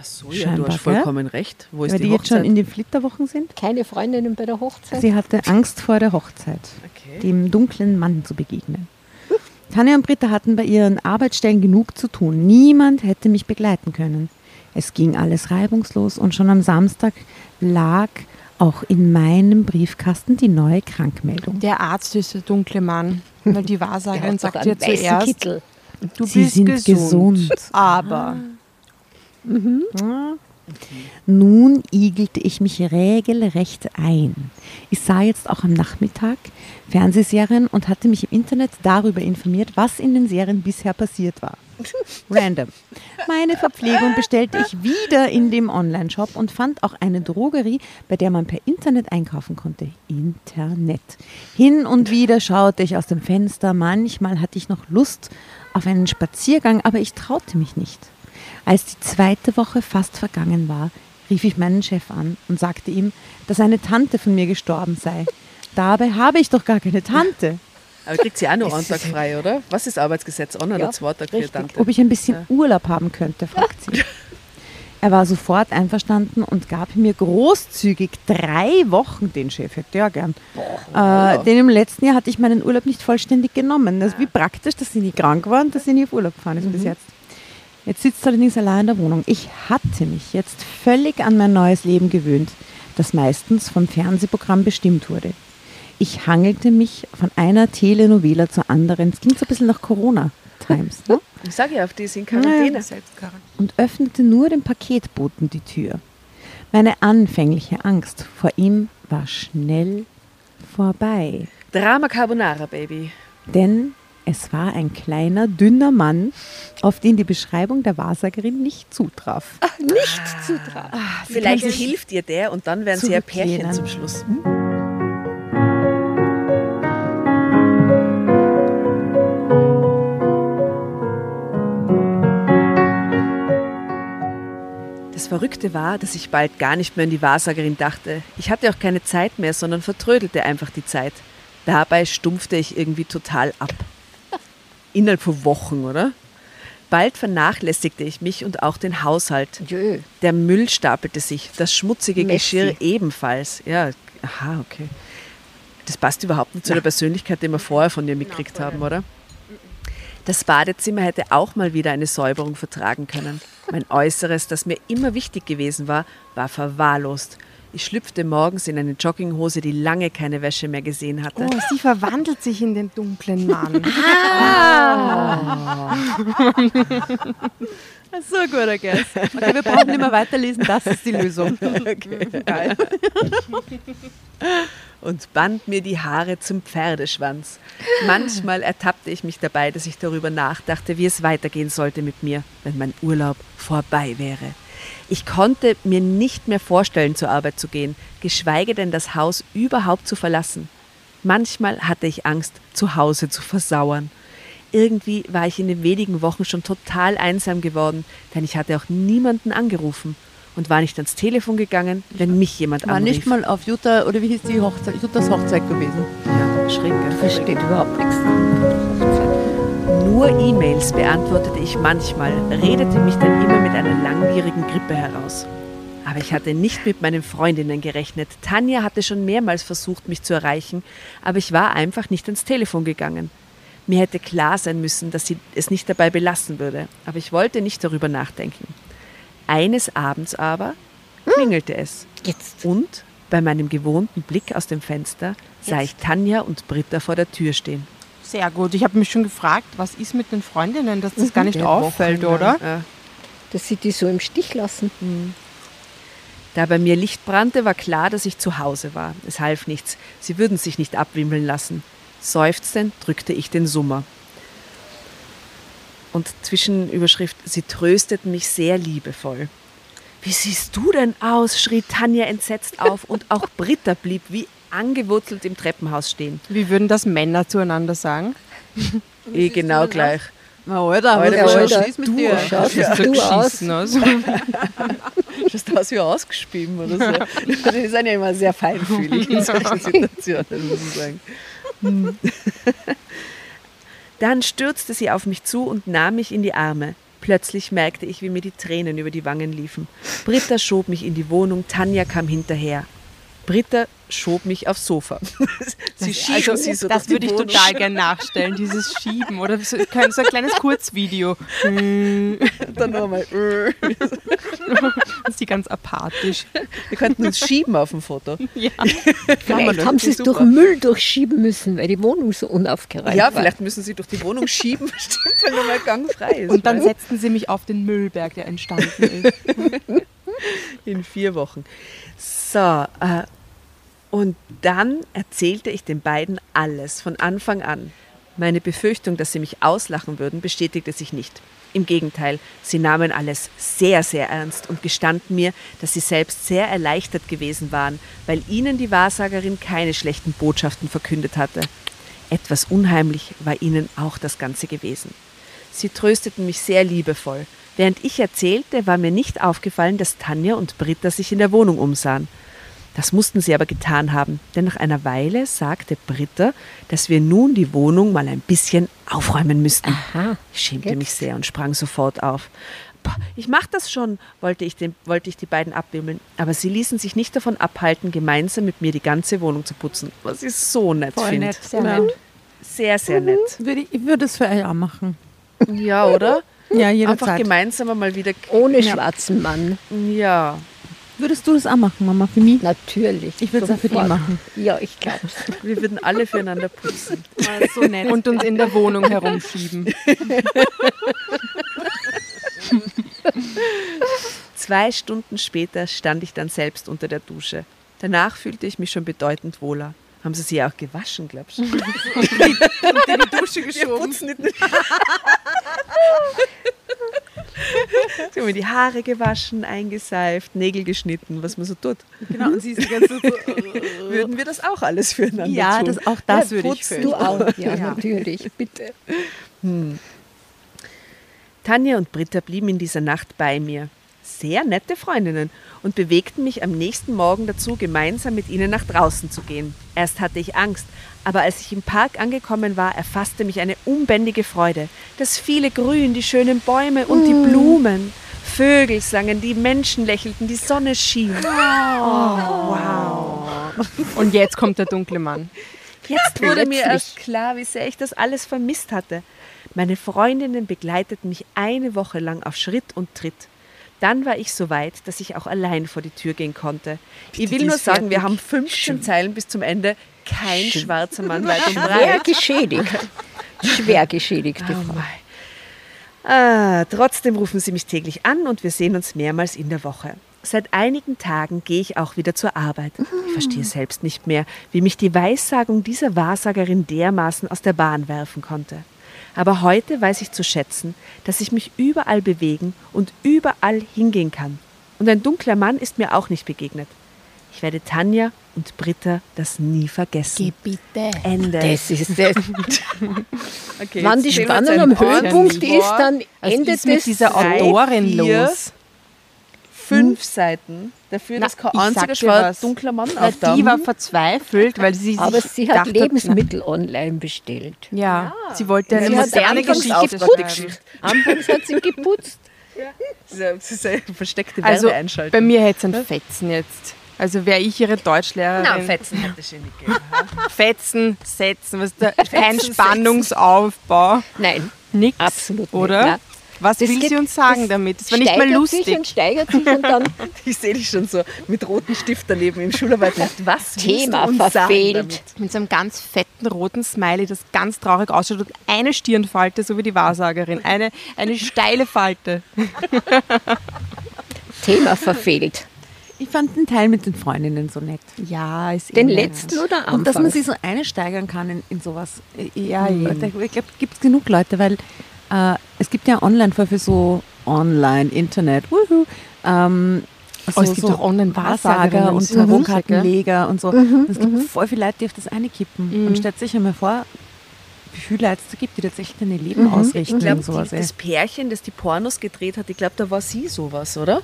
[SPEAKER 5] Ach so, ja, du
[SPEAKER 2] Scheinbar,
[SPEAKER 5] hast vollkommen recht. Wo ist
[SPEAKER 2] Weil
[SPEAKER 5] die,
[SPEAKER 2] die jetzt schon in den Flitterwochen sind.
[SPEAKER 4] Keine Freundinnen bei der Hochzeit.
[SPEAKER 2] Sie hatte Angst vor der Hochzeit,
[SPEAKER 5] Okay.
[SPEAKER 2] dem dunklen Mann zu begegnen. Tanja und Britta hatten bei ihren Arbeitsstellen genug zu tun. Niemand hätte mich begleiten können. Es ging alles reibungslos und schon am Samstag lag auch in meinem Briefkasten die neue Krankmeldung.
[SPEAKER 1] Der Arzt ist der dunkle Mann. Weil die Wahrsagerin sagt dir zuerst,
[SPEAKER 4] Kittel.
[SPEAKER 1] du
[SPEAKER 2] Sie
[SPEAKER 1] bist
[SPEAKER 2] sind
[SPEAKER 1] gesund.
[SPEAKER 2] gesund.
[SPEAKER 1] Aber
[SPEAKER 2] Ja. Nun igelte ich mich regelrecht ein. Ich sah jetzt auch am Nachmittag Fernsehserien und hatte mich im Internet darüber informiert, was in den Serien bisher passiert war. Random. Meine Verpflegung bestellte ich wieder in dem Online-Shop und fand auch eine Drogerie, bei der man per Internet einkaufen konnte. Internet. Hin und wieder schaute ich aus dem Fenster. Manchmal hatte ich noch Lust auf einen Spaziergang, aber ich traute mich nicht. Als die zweite Woche fast vergangen war, rief ich meinen Chef an und sagte ihm, dass eine Tante von mir gestorben sei. Dabei habe ich doch gar keine Tante.
[SPEAKER 5] Aber kriegt sie auch noch einen Tag frei, oder? Was ist Arbeitsgesetz? Ein oder
[SPEAKER 4] Ja,
[SPEAKER 5] zwei Tage für. Tante?
[SPEAKER 2] Ob ich ein bisschen Urlaub haben könnte, fragt sie. Er war sofort einverstanden und gab mir großzügig drei Wochen, den Chef hätte ja gern. Äh, denn im letzten Jahr hatte ich meinen Urlaub nicht vollständig genommen. Das ist wie praktisch, dass sie nie krank waren und dass sie nie auf Urlaub gefahren ist bis jetzt. Jetzt sitzt sie allerdings allein in der Wohnung. Ich hatte mich jetzt völlig an mein neues Leben gewöhnt, das meistens vom Fernsehprogramm bestimmt wurde. Ich hangelte mich von einer Telenovela zur anderen. Es klingt so ein bisschen nach Corona-Times. Ne?
[SPEAKER 5] Ich sage ja, auf die in Quarantäne.
[SPEAKER 2] Naja. und öffnete nur dem Paketboten die Tür. Meine anfängliche Angst vor ihm war schnell vorbei,
[SPEAKER 5] Drama Carbonara, Baby.
[SPEAKER 2] denn Es war ein kleiner, dünner Mann, auf den die Beschreibung der Wahrsagerin nicht zutraf.
[SPEAKER 4] Nicht zutrauen.
[SPEAKER 5] Vielleicht hilft ihr der und dann werden sie ein Pärchen zum Schluss. Das Verrückte war, dass ich bald gar nicht mehr an die Wahrsagerin dachte. Ich hatte auch keine Zeit mehr, sondern vertrödelte einfach die Zeit. Dabei stumpfte ich irgendwie total ab. Innerhalb von Wochen, oder? Bald vernachlässigte ich mich und auch den Haushalt.
[SPEAKER 4] Jö.
[SPEAKER 5] Der Müll stapelte sich, das schmutzige
[SPEAKER 4] Messi.
[SPEAKER 5] Geschirr ebenfalls. Ja, aha, okay. Das passt überhaupt nicht zu der Persönlichkeit, die wir vorher von dir mitgekriegt haben, oder? Das Badezimmer hätte auch mal wieder eine Säuberung vertragen können. Mein Äußeres, das mir immer wichtig gewesen war, war verwahrlost. Ich schlüpfte morgens in eine Jogginghose, die lange keine Wäsche mehr gesehen hatte.
[SPEAKER 1] Oh, sie verwandelt sich in den dunklen Mann.
[SPEAKER 2] So ein guter Guess. Okay, wir brauchen nicht mehr weiterlesen, das ist die Lösung.
[SPEAKER 5] Geil. und band mir die Haare zum Pferdeschwanz. Manchmal ertappte ich mich dabei, dass ich darüber nachdachte, wie es weitergehen sollte mit mir, wenn mein Urlaub vorbei wäre. Ich konnte mir nicht mehr vorstellen, zur Arbeit zu gehen, geschweige denn das Haus überhaupt zu verlassen. Manchmal hatte ich Angst, zu Hause zu versauern. Irgendwie war ich in den wenigen Wochen schon total einsam geworden, denn ich hatte auch niemanden angerufen und war nicht ans Telefon gegangen, wenn mich jemand
[SPEAKER 2] War
[SPEAKER 5] anrief.
[SPEAKER 2] nicht mal auf Jutta, oder wie hieß die Hochzeit, Juttas Hochzeit gewesen.
[SPEAKER 5] ja, schräg?
[SPEAKER 4] Versteht überhaupt nichts.
[SPEAKER 5] Nur E-Mails beantwortete ich manchmal, redete mich dann immer mit einer langwierigen Grippe heraus. Aber ich hatte nicht mit meinen Freundinnen gerechnet. Tanja hatte schon mehrmals versucht, mich zu erreichen, aber ich war einfach nicht ans Telefon gegangen. Mir hätte klar sein müssen, dass sie es nicht dabei belassen würde, aber ich wollte nicht darüber nachdenken. Eines Abends aber klingelte es.
[SPEAKER 4] Jetzt.
[SPEAKER 5] Und bei meinem gewohnten Blick aus dem Fenster sah ich Tanja und Britta vor der Tür stehen.
[SPEAKER 1] Sehr gut. Ich habe mich schon gefragt, was ist mit den Freundinnen, dass das gar nicht auffällt, oder?
[SPEAKER 5] Ja.
[SPEAKER 4] Dass sie die so im Stich lassen.
[SPEAKER 5] Da bei mir Licht brannte, war klar, dass ich zu Hause war. Es half nichts. Sie würden sich nicht abwimmeln lassen. Seufzend drückte ich den Summer. Und Zwischenüberschrift, sie trösteten mich sehr liebevoll. Wie siehst du denn aus? schrie Tanja entsetzt auf und auch Britta blieb wie angewurzelt im Treppenhaus stehen.
[SPEAKER 1] Wie würden das Männer zueinander sagen?
[SPEAKER 5] Eh genau gleich.
[SPEAKER 2] Na, Alter,
[SPEAKER 5] Alter,
[SPEAKER 2] was
[SPEAKER 4] Alter,
[SPEAKER 2] ist mit dir?
[SPEAKER 4] Schaut
[SPEAKER 1] Das
[SPEAKER 4] du aus.
[SPEAKER 1] geschissen aus.
[SPEAKER 5] Schaust aus wie ausgespieben oder so. Die sind ja immer sehr feinfühlig in solchen Situationen, muss ich sagen. Hm. Dann stürzte sie auf mich zu und nahm mich in die Arme. Plötzlich merkte ich, wie mir die Tränen über die Wangen liefen. Britta schob mich in die Wohnung, Tanja kam hinterher. Britta schob mich aufs Sofa. sie schieben sie so
[SPEAKER 1] das würde ich total gerne nachstellen, dieses Schieben oder so, so ein kleines Kurzvideo.
[SPEAKER 5] Dann nochmal.
[SPEAKER 1] Das ist die ganz apathisch.
[SPEAKER 5] Wir könnten uns schieben auf dem Foto.
[SPEAKER 1] Ja.
[SPEAKER 4] Vielleicht haben sie es durch Müll durchschieben müssen, weil die Wohnung so unaufgeräumt
[SPEAKER 5] Ja,
[SPEAKER 4] war.
[SPEAKER 5] vielleicht müssen sie durch die Wohnung schieben, bestimmt, wenn nochmal Gang frei ist.
[SPEAKER 1] Und dann
[SPEAKER 5] weißt du?
[SPEAKER 1] setzten sie mich auf den Müllberg, der entstanden ist.
[SPEAKER 5] In vier Wochen. So, äh, und dann erzählte ich den beiden alles von Anfang an. Meine Befürchtung, dass sie mich auslachen würden, bestätigte sich nicht. Im Gegenteil, sie nahmen alles sehr, sehr ernst und gestanden mir, dass sie selbst sehr erleichtert gewesen waren, weil ihnen die Wahrsagerin keine schlechten Botschaften verkündet hatte. Etwas unheimlich war ihnen auch das Ganze gewesen. Sie trösteten mich sehr liebevoll. Während ich erzählte, war mir nicht aufgefallen, dass Tanja und Britta sich in der Wohnung umsahen. Das mussten sie aber getan haben, denn nach einer Weile sagte Britta, dass wir nun die Wohnung mal ein bisschen aufräumen müssten.
[SPEAKER 4] Aha,
[SPEAKER 5] Ich schämte
[SPEAKER 4] jetzt.
[SPEAKER 5] mich sehr und sprang sofort auf. Ich mach das schon, wollte ich, den, wollte ich die beiden abwimmeln. Aber sie ließen sich nicht davon abhalten, gemeinsam mit mir die ganze Wohnung zu putzen, was ich so nett
[SPEAKER 2] Voll
[SPEAKER 5] finde.
[SPEAKER 2] nett.
[SPEAKER 1] Sehr
[SPEAKER 2] Ja.
[SPEAKER 1] nett.
[SPEAKER 5] Sehr, sehr nett.
[SPEAKER 2] Würde ich, würde es für euch auch machen.
[SPEAKER 5] Ja, oder?
[SPEAKER 2] Ja,
[SPEAKER 5] Einfach
[SPEAKER 2] jederzeit.
[SPEAKER 5] gemeinsam mal wieder.
[SPEAKER 4] Ohne
[SPEAKER 2] Ja.
[SPEAKER 4] schwarzen Mann,
[SPEAKER 5] Ja,
[SPEAKER 2] Würdest du das auch machen, Mama, für mich?
[SPEAKER 4] natürlich.
[SPEAKER 2] Ich würde es auch für dich machen.
[SPEAKER 4] Ja, ich glaub's.
[SPEAKER 5] wir würden alle füreinander putzen.
[SPEAKER 2] so nett.
[SPEAKER 1] Und uns in der Wohnung herumschieben.
[SPEAKER 5] Zwei Stunden später stand ich dann selbst unter der Dusche. Danach fühlte ich mich schon bedeutend wohler. Haben sie sie auch gewaschen, glaubst du?
[SPEAKER 1] in die Dusche geschoben.
[SPEAKER 5] Sie haben mir die Haare gewaschen, eingeseift, Nägel geschnitten, was man so tut.
[SPEAKER 2] Genau, und sie ist die ganze Zeit so,
[SPEAKER 5] Würden wir das auch alles füreinander
[SPEAKER 2] Ja,
[SPEAKER 5] tun?
[SPEAKER 2] das, auch das
[SPEAKER 5] Ja,
[SPEAKER 2] würde ich
[SPEAKER 5] putzen.
[SPEAKER 2] für
[SPEAKER 4] Du auch, ja, natürlich, bitte.
[SPEAKER 5] Tanja und Britta blieben in dieser Nacht bei mir. Sehr nette Freundinnen und bewegten mich am nächsten Morgen dazu, gemeinsam mit ihnen nach draußen zu gehen. Erst hatte ich Angst, aber als ich im Park angekommen war, erfasste mich eine unbändige Freude. Das viele Grün, die schönen Bäume und die Blumen. Vögel sangen, die Menschen lächelten, die Sonne schien.
[SPEAKER 1] Und jetzt kommt der dunkle Mann.
[SPEAKER 5] Jetzt wurde mir erst klar, wie sehr ich das alles vermisst hatte. Meine Freundinnen begleiteten mich eine Woche lang auf Schritt und Tritt. Dann war ich so weit, dass ich auch allein vor die Tür gehen konnte. ich will
[SPEAKER 1] die
[SPEAKER 5] nur sagen, wir haben 15 Zeilen bis zum Ende. Kein schwarzer Mann weit und
[SPEAKER 4] Schwer
[SPEAKER 5] breit.
[SPEAKER 4] geschädigt. Schwer geschädigte
[SPEAKER 5] Oh
[SPEAKER 4] Frau.
[SPEAKER 5] Ah, trotzdem rufen sie mich täglich an und wir sehen uns mehrmals in der Woche. Seit einigen Tagen gehe ich auch wieder zur Arbeit. Ich verstehe selbst nicht mehr, wie mich die Weissagung dieser Wahrsagerin dermaßen aus der Bahn werfen konnte. Aber heute weiß ich zu schätzen, dass ich mich überall bewegen und überall hingehen kann. Und ein dunkler Mann ist mir auch nicht begegnet. Ich werde Tanja und Britta das nie vergessen.
[SPEAKER 1] bitte.
[SPEAKER 5] Ende.
[SPEAKER 4] Das ist das.
[SPEAKER 5] Okay,
[SPEAKER 4] Wenn die Spannung am Höhepunkt ist, dann endet
[SPEAKER 1] ist mit
[SPEAKER 4] es
[SPEAKER 1] dieser Autorin
[SPEAKER 5] vier,
[SPEAKER 1] los?
[SPEAKER 5] fünf Seiten dafür,
[SPEAKER 1] Na,
[SPEAKER 5] dass kein
[SPEAKER 1] ich sag
[SPEAKER 5] einziger
[SPEAKER 1] dir
[SPEAKER 5] schwarzer
[SPEAKER 1] was.
[SPEAKER 5] dunkler Mann
[SPEAKER 1] Weil
[SPEAKER 5] auftaucht.
[SPEAKER 1] die war verzweifelt, weil sie
[SPEAKER 4] Aber
[SPEAKER 1] sich
[SPEAKER 4] sie hat Lebensmittel online bestellt.
[SPEAKER 1] Ja, sie wollte eine
[SPEAKER 4] Sie hat
[SPEAKER 1] moderne Geschichte
[SPEAKER 4] geputzt. Anfangs hat sie geputzt.
[SPEAKER 5] Ist eine- das ist eine versteckte
[SPEAKER 1] Also
[SPEAKER 5] Werbeeinschaltung.
[SPEAKER 1] bei mir hätte es einen Fetzen jetzt. Also wäre ich ihre Deutschlehrerin.
[SPEAKER 5] Na, Fetzen hätte ich nicht gegeben.
[SPEAKER 1] Fetzen, Setzen, was da, kein Spannungsaufbau,
[SPEAKER 4] Nein,
[SPEAKER 1] nix,
[SPEAKER 4] absolut nicht.
[SPEAKER 1] oder?
[SPEAKER 4] Nein.
[SPEAKER 1] Was
[SPEAKER 4] Das
[SPEAKER 1] will
[SPEAKER 4] geht-
[SPEAKER 1] sie uns sagen
[SPEAKER 4] das
[SPEAKER 1] damit? Das war nicht mal lustig.
[SPEAKER 4] Sich und steigert sich und dann
[SPEAKER 5] Ich sehe dich schon so mit rotem Stift daneben im Schularbeit. Was willst
[SPEAKER 4] Thema
[SPEAKER 5] du uns sagen
[SPEAKER 4] verfehlt.
[SPEAKER 5] damit?
[SPEAKER 1] Mit so einem ganz fetten roten Smiley, das ganz traurig ausschaut und eine Stirnfalte, so wie die Wahrsagerin. Eine, eine steile Falte.
[SPEAKER 4] Thema verfehlt.
[SPEAKER 2] Ich fand den Teil mit den Freundinnen so nett.
[SPEAKER 1] Ja, ist
[SPEAKER 4] Den
[SPEAKER 1] nett.
[SPEAKER 4] letzten oder Anfangs?
[SPEAKER 2] Und dass man sich so einsteigern kann in, in sowas. Ich,
[SPEAKER 1] Ja,
[SPEAKER 2] ich
[SPEAKER 1] eben.
[SPEAKER 2] ich glaube, gibt es genug Leute, weil äh, es gibt ja online voll für so Online, Internet, wuhu, ähm,
[SPEAKER 1] Oh, es gibt auch Online-Wahrsagerinnen
[SPEAKER 2] Wahrsager
[SPEAKER 1] und so?
[SPEAKER 2] Tarotkartenleger und so. es gibt voll viele Leute, die auf das eine kippen.
[SPEAKER 1] Mhm.
[SPEAKER 2] Und stellt sich einmal vor, wie viele Leute es da gibt, die tatsächlich deine Leben ausrichten
[SPEAKER 5] Ich glaube,
[SPEAKER 2] und sowas. ey.
[SPEAKER 5] das Pärchen, das die Pornos gedreht hat, ich glaube, da war sie sowas, oder?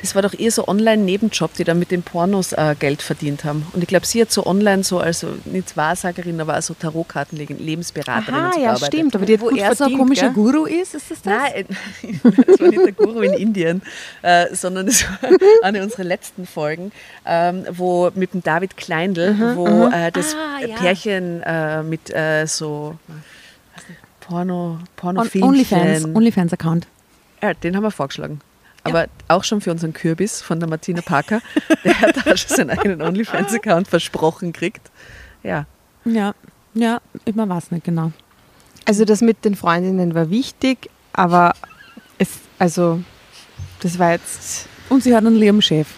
[SPEAKER 5] Das war doch eher so Online-Nebenjob, die dann mit den Pornos äh, Geld verdient haben. Und ich glaube, sie hat so online so, also nicht Wahrsagerin, aber also Tarotkarten, Lebensberaterin und
[SPEAKER 1] Aha,
[SPEAKER 5] so
[SPEAKER 1] ja,
[SPEAKER 5] gearbeitet.
[SPEAKER 1] stimmt. Aber die hat
[SPEAKER 2] Wo er so ein
[SPEAKER 1] verdient,
[SPEAKER 2] komischer
[SPEAKER 1] gell?
[SPEAKER 2] Guru ist, ist das das?
[SPEAKER 5] Nein, äh, das war nicht der Guru in Indien, äh, sondern es war eine unserer letzten Folgen, ähm, wo mit dem David Kleindl, wo äh, das
[SPEAKER 2] Ah, ja.
[SPEAKER 5] Pärchen äh, mit äh, so Porno,
[SPEAKER 2] On,
[SPEAKER 5] Pornofilmchen.
[SPEAKER 2] Onlyfans, Onlyfans-Account.
[SPEAKER 5] Ja, den haben wir vorgeschlagen. Aber auch schon für unseren Kürbis von der Martina Parker. Der hat da schon seinen eigenen OnlyFans-Account versprochen kriegt. Ja.
[SPEAKER 2] Ja, ja, ich man weiß nicht genau.
[SPEAKER 1] Also das mit den Freundinnen war wichtig, aber es, also das war jetzt
[SPEAKER 2] Und sie hat einen lieben Chef.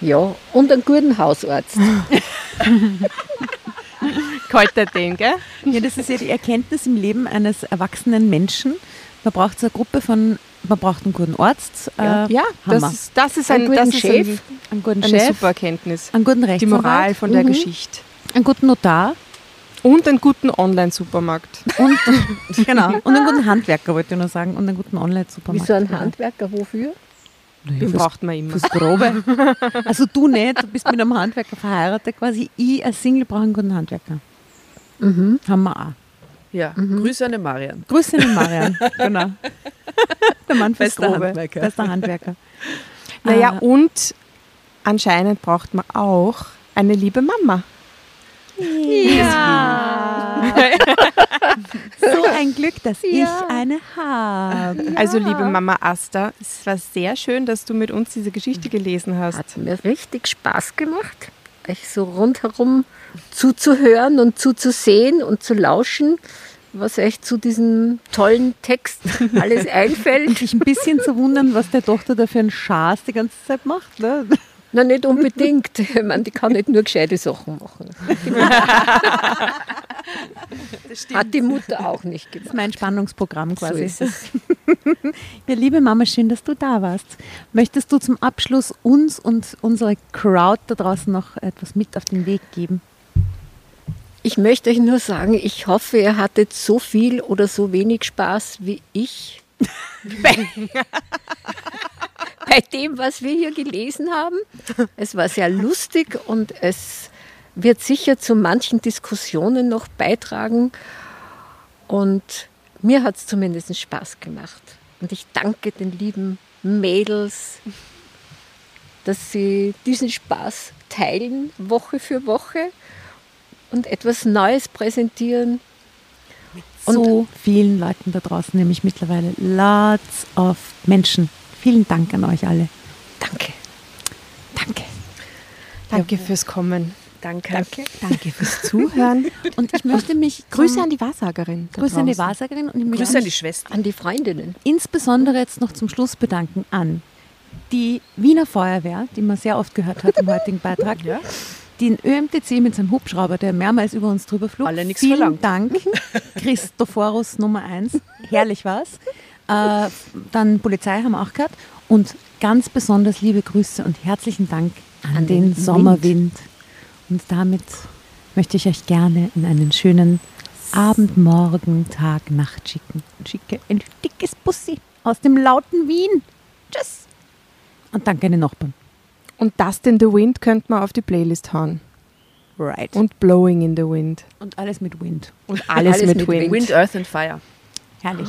[SPEAKER 4] Ja, und einen guten Hausarzt.
[SPEAKER 1] kalter den, gell?
[SPEAKER 2] Ja, das ist ja die Erkenntnis im Leben eines erwachsenen Menschen. Man braucht so eine Gruppe von, man braucht einen guten Arzt,
[SPEAKER 1] Ja,
[SPEAKER 2] äh,
[SPEAKER 1] ja das, ist, das ist, ein, das ist
[SPEAKER 4] Chef.
[SPEAKER 1] ein,
[SPEAKER 2] einen guten
[SPEAKER 1] eine
[SPEAKER 2] Chef,
[SPEAKER 1] super Erkenntnis.
[SPEAKER 2] einen guten
[SPEAKER 1] Die
[SPEAKER 2] Rechtsanwalt,
[SPEAKER 1] Moral von der
[SPEAKER 4] Mhm.
[SPEAKER 1] Geschichte.
[SPEAKER 2] einen guten Notar
[SPEAKER 1] Und einen guten Online-Supermarkt.
[SPEAKER 2] und, genau, und einen guten Handwerker, wollte ich nur sagen, und einen guten
[SPEAKER 4] Wie
[SPEAKER 2] Online-Supermarkt.
[SPEAKER 4] so ein Handwerker, wofür?
[SPEAKER 2] Naja,
[SPEAKER 1] Den braucht man immer.
[SPEAKER 2] fürs Grobe. Also du nicht, du bist mit einem Handwerker verheiratet, quasi ich als Single brauche einen guten Handwerker.
[SPEAKER 4] Mhm.
[SPEAKER 2] Haben wir auch.
[SPEAKER 5] Ja, Grüße an den Marian.
[SPEAKER 2] Grüße an den Marian, genau. Der Mann fürs
[SPEAKER 5] Bester
[SPEAKER 2] Grobe.
[SPEAKER 5] Handwerker.
[SPEAKER 2] Bester Handwerker.
[SPEAKER 1] Naja,
[SPEAKER 2] Ah.
[SPEAKER 1] und anscheinend braucht man auch eine liebe Mama.
[SPEAKER 2] Ja. so ein Glück, dass ich eine habe.
[SPEAKER 1] Also liebe Mama Asta, es war sehr schön, dass du mit uns diese Geschichte gelesen hast.
[SPEAKER 4] Hat mir richtig Spaß gemacht, euch so rundherum zuzuhören und zuzusehen und zu lauschen, was euch zu diesem tollen Text alles einfällt.
[SPEAKER 2] Und sich ein bisschen zu wundern, was der Tochter da für einen Schaß die ganze Zeit macht. Ne?
[SPEAKER 4] Na, nicht unbedingt. Ich meine, die kann nicht nur gescheite Sachen machen. Hat die Mutter auch nicht gemacht.
[SPEAKER 2] Das ist mein Spannungsprogramm quasi.
[SPEAKER 4] So ist es.
[SPEAKER 2] Ja, liebe Mama, schön, dass du da warst. Möchtest du zum Abschluss uns und unsere Crowd da draußen noch etwas mit auf den Weg geben?
[SPEAKER 4] Ich möchte euch nur sagen, ich hoffe, ihr hattet so viel oder so wenig Spaß wie ich bei, dem, was wir hier gelesen haben. Es war sehr lustig und es wird sicher zu manchen Diskussionen noch beitragen. Und mir hat es zumindest Spaß gemacht. Und ich danke den lieben Mädels, dass sie diesen Spaß teilen, Woche für Woche und etwas Neues präsentieren. Und-
[SPEAKER 2] so vielen Leuten da draußen, nämlich mittlerweile lots of Menschen. Vielen Dank an euch alle.
[SPEAKER 4] Danke.
[SPEAKER 2] Danke.
[SPEAKER 1] Danke fürs Kommen.
[SPEAKER 5] Danke.
[SPEAKER 4] Danke.
[SPEAKER 1] Danke fürs Zuhören.
[SPEAKER 2] Und ich möchte mich
[SPEAKER 1] Grüße an die Wahrsagerin.
[SPEAKER 2] Grüße an die. Wahrsagerin und ich möchte
[SPEAKER 5] Grüße an die Schwester.
[SPEAKER 4] An die Freundinnen.
[SPEAKER 2] insbesondere jetzt noch zum Schluss bedanken an die Wiener Feuerwehr, die man sehr oft gehört hat im heutigen Beitrag.
[SPEAKER 5] Ja.
[SPEAKER 2] Den ÖMTC mit seinem Hubschrauber, der mehrmals über uns drüber flog.
[SPEAKER 5] Alle nix
[SPEAKER 2] Vielen
[SPEAKER 5] verlangt.
[SPEAKER 2] Dank, Christophorus Nummer 1. Herrlich war's. Äh, dann Polizei haben wir auch gehört. Und ganz besonders liebe Grüße und herzlichen Dank an,
[SPEAKER 4] An
[SPEAKER 2] den
[SPEAKER 4] den
[SPEAKER 2] Sommerwind. Und damit möchte ich euch gerne in einen schönen Abend, Morgen, Tag, Nacht schicken. Und schicke ein dickes Bussi aus dem lauten Wien. Tschüss. Und danke an den Nachbarn.
[SPEAKER 1] Und Dust in the Wind könnte man auf die Playlist hauen.
[SPEAKER 2] Right.
[SPEAKER 1] Und Blowing in the Wind.
[SPEAKER 2] Und alles mit Wind.
[SPEAKER 1] Und alles,
[SPEAKER 4] Alles
[SPEAKER 1] mit,
[SPEAKER 4] mit
[SPEAKER 1] Wind.
[SPEAKER 4] Wind.
[SPEAKER 5] Wind, Earth and Fire.
[SPEAKER 2] Herrlich.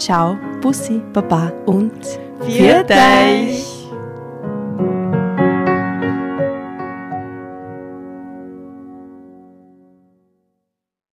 [SPEAKER 1] ciao, Bussi, Baba und
[SPEAKER 5] Viert euch!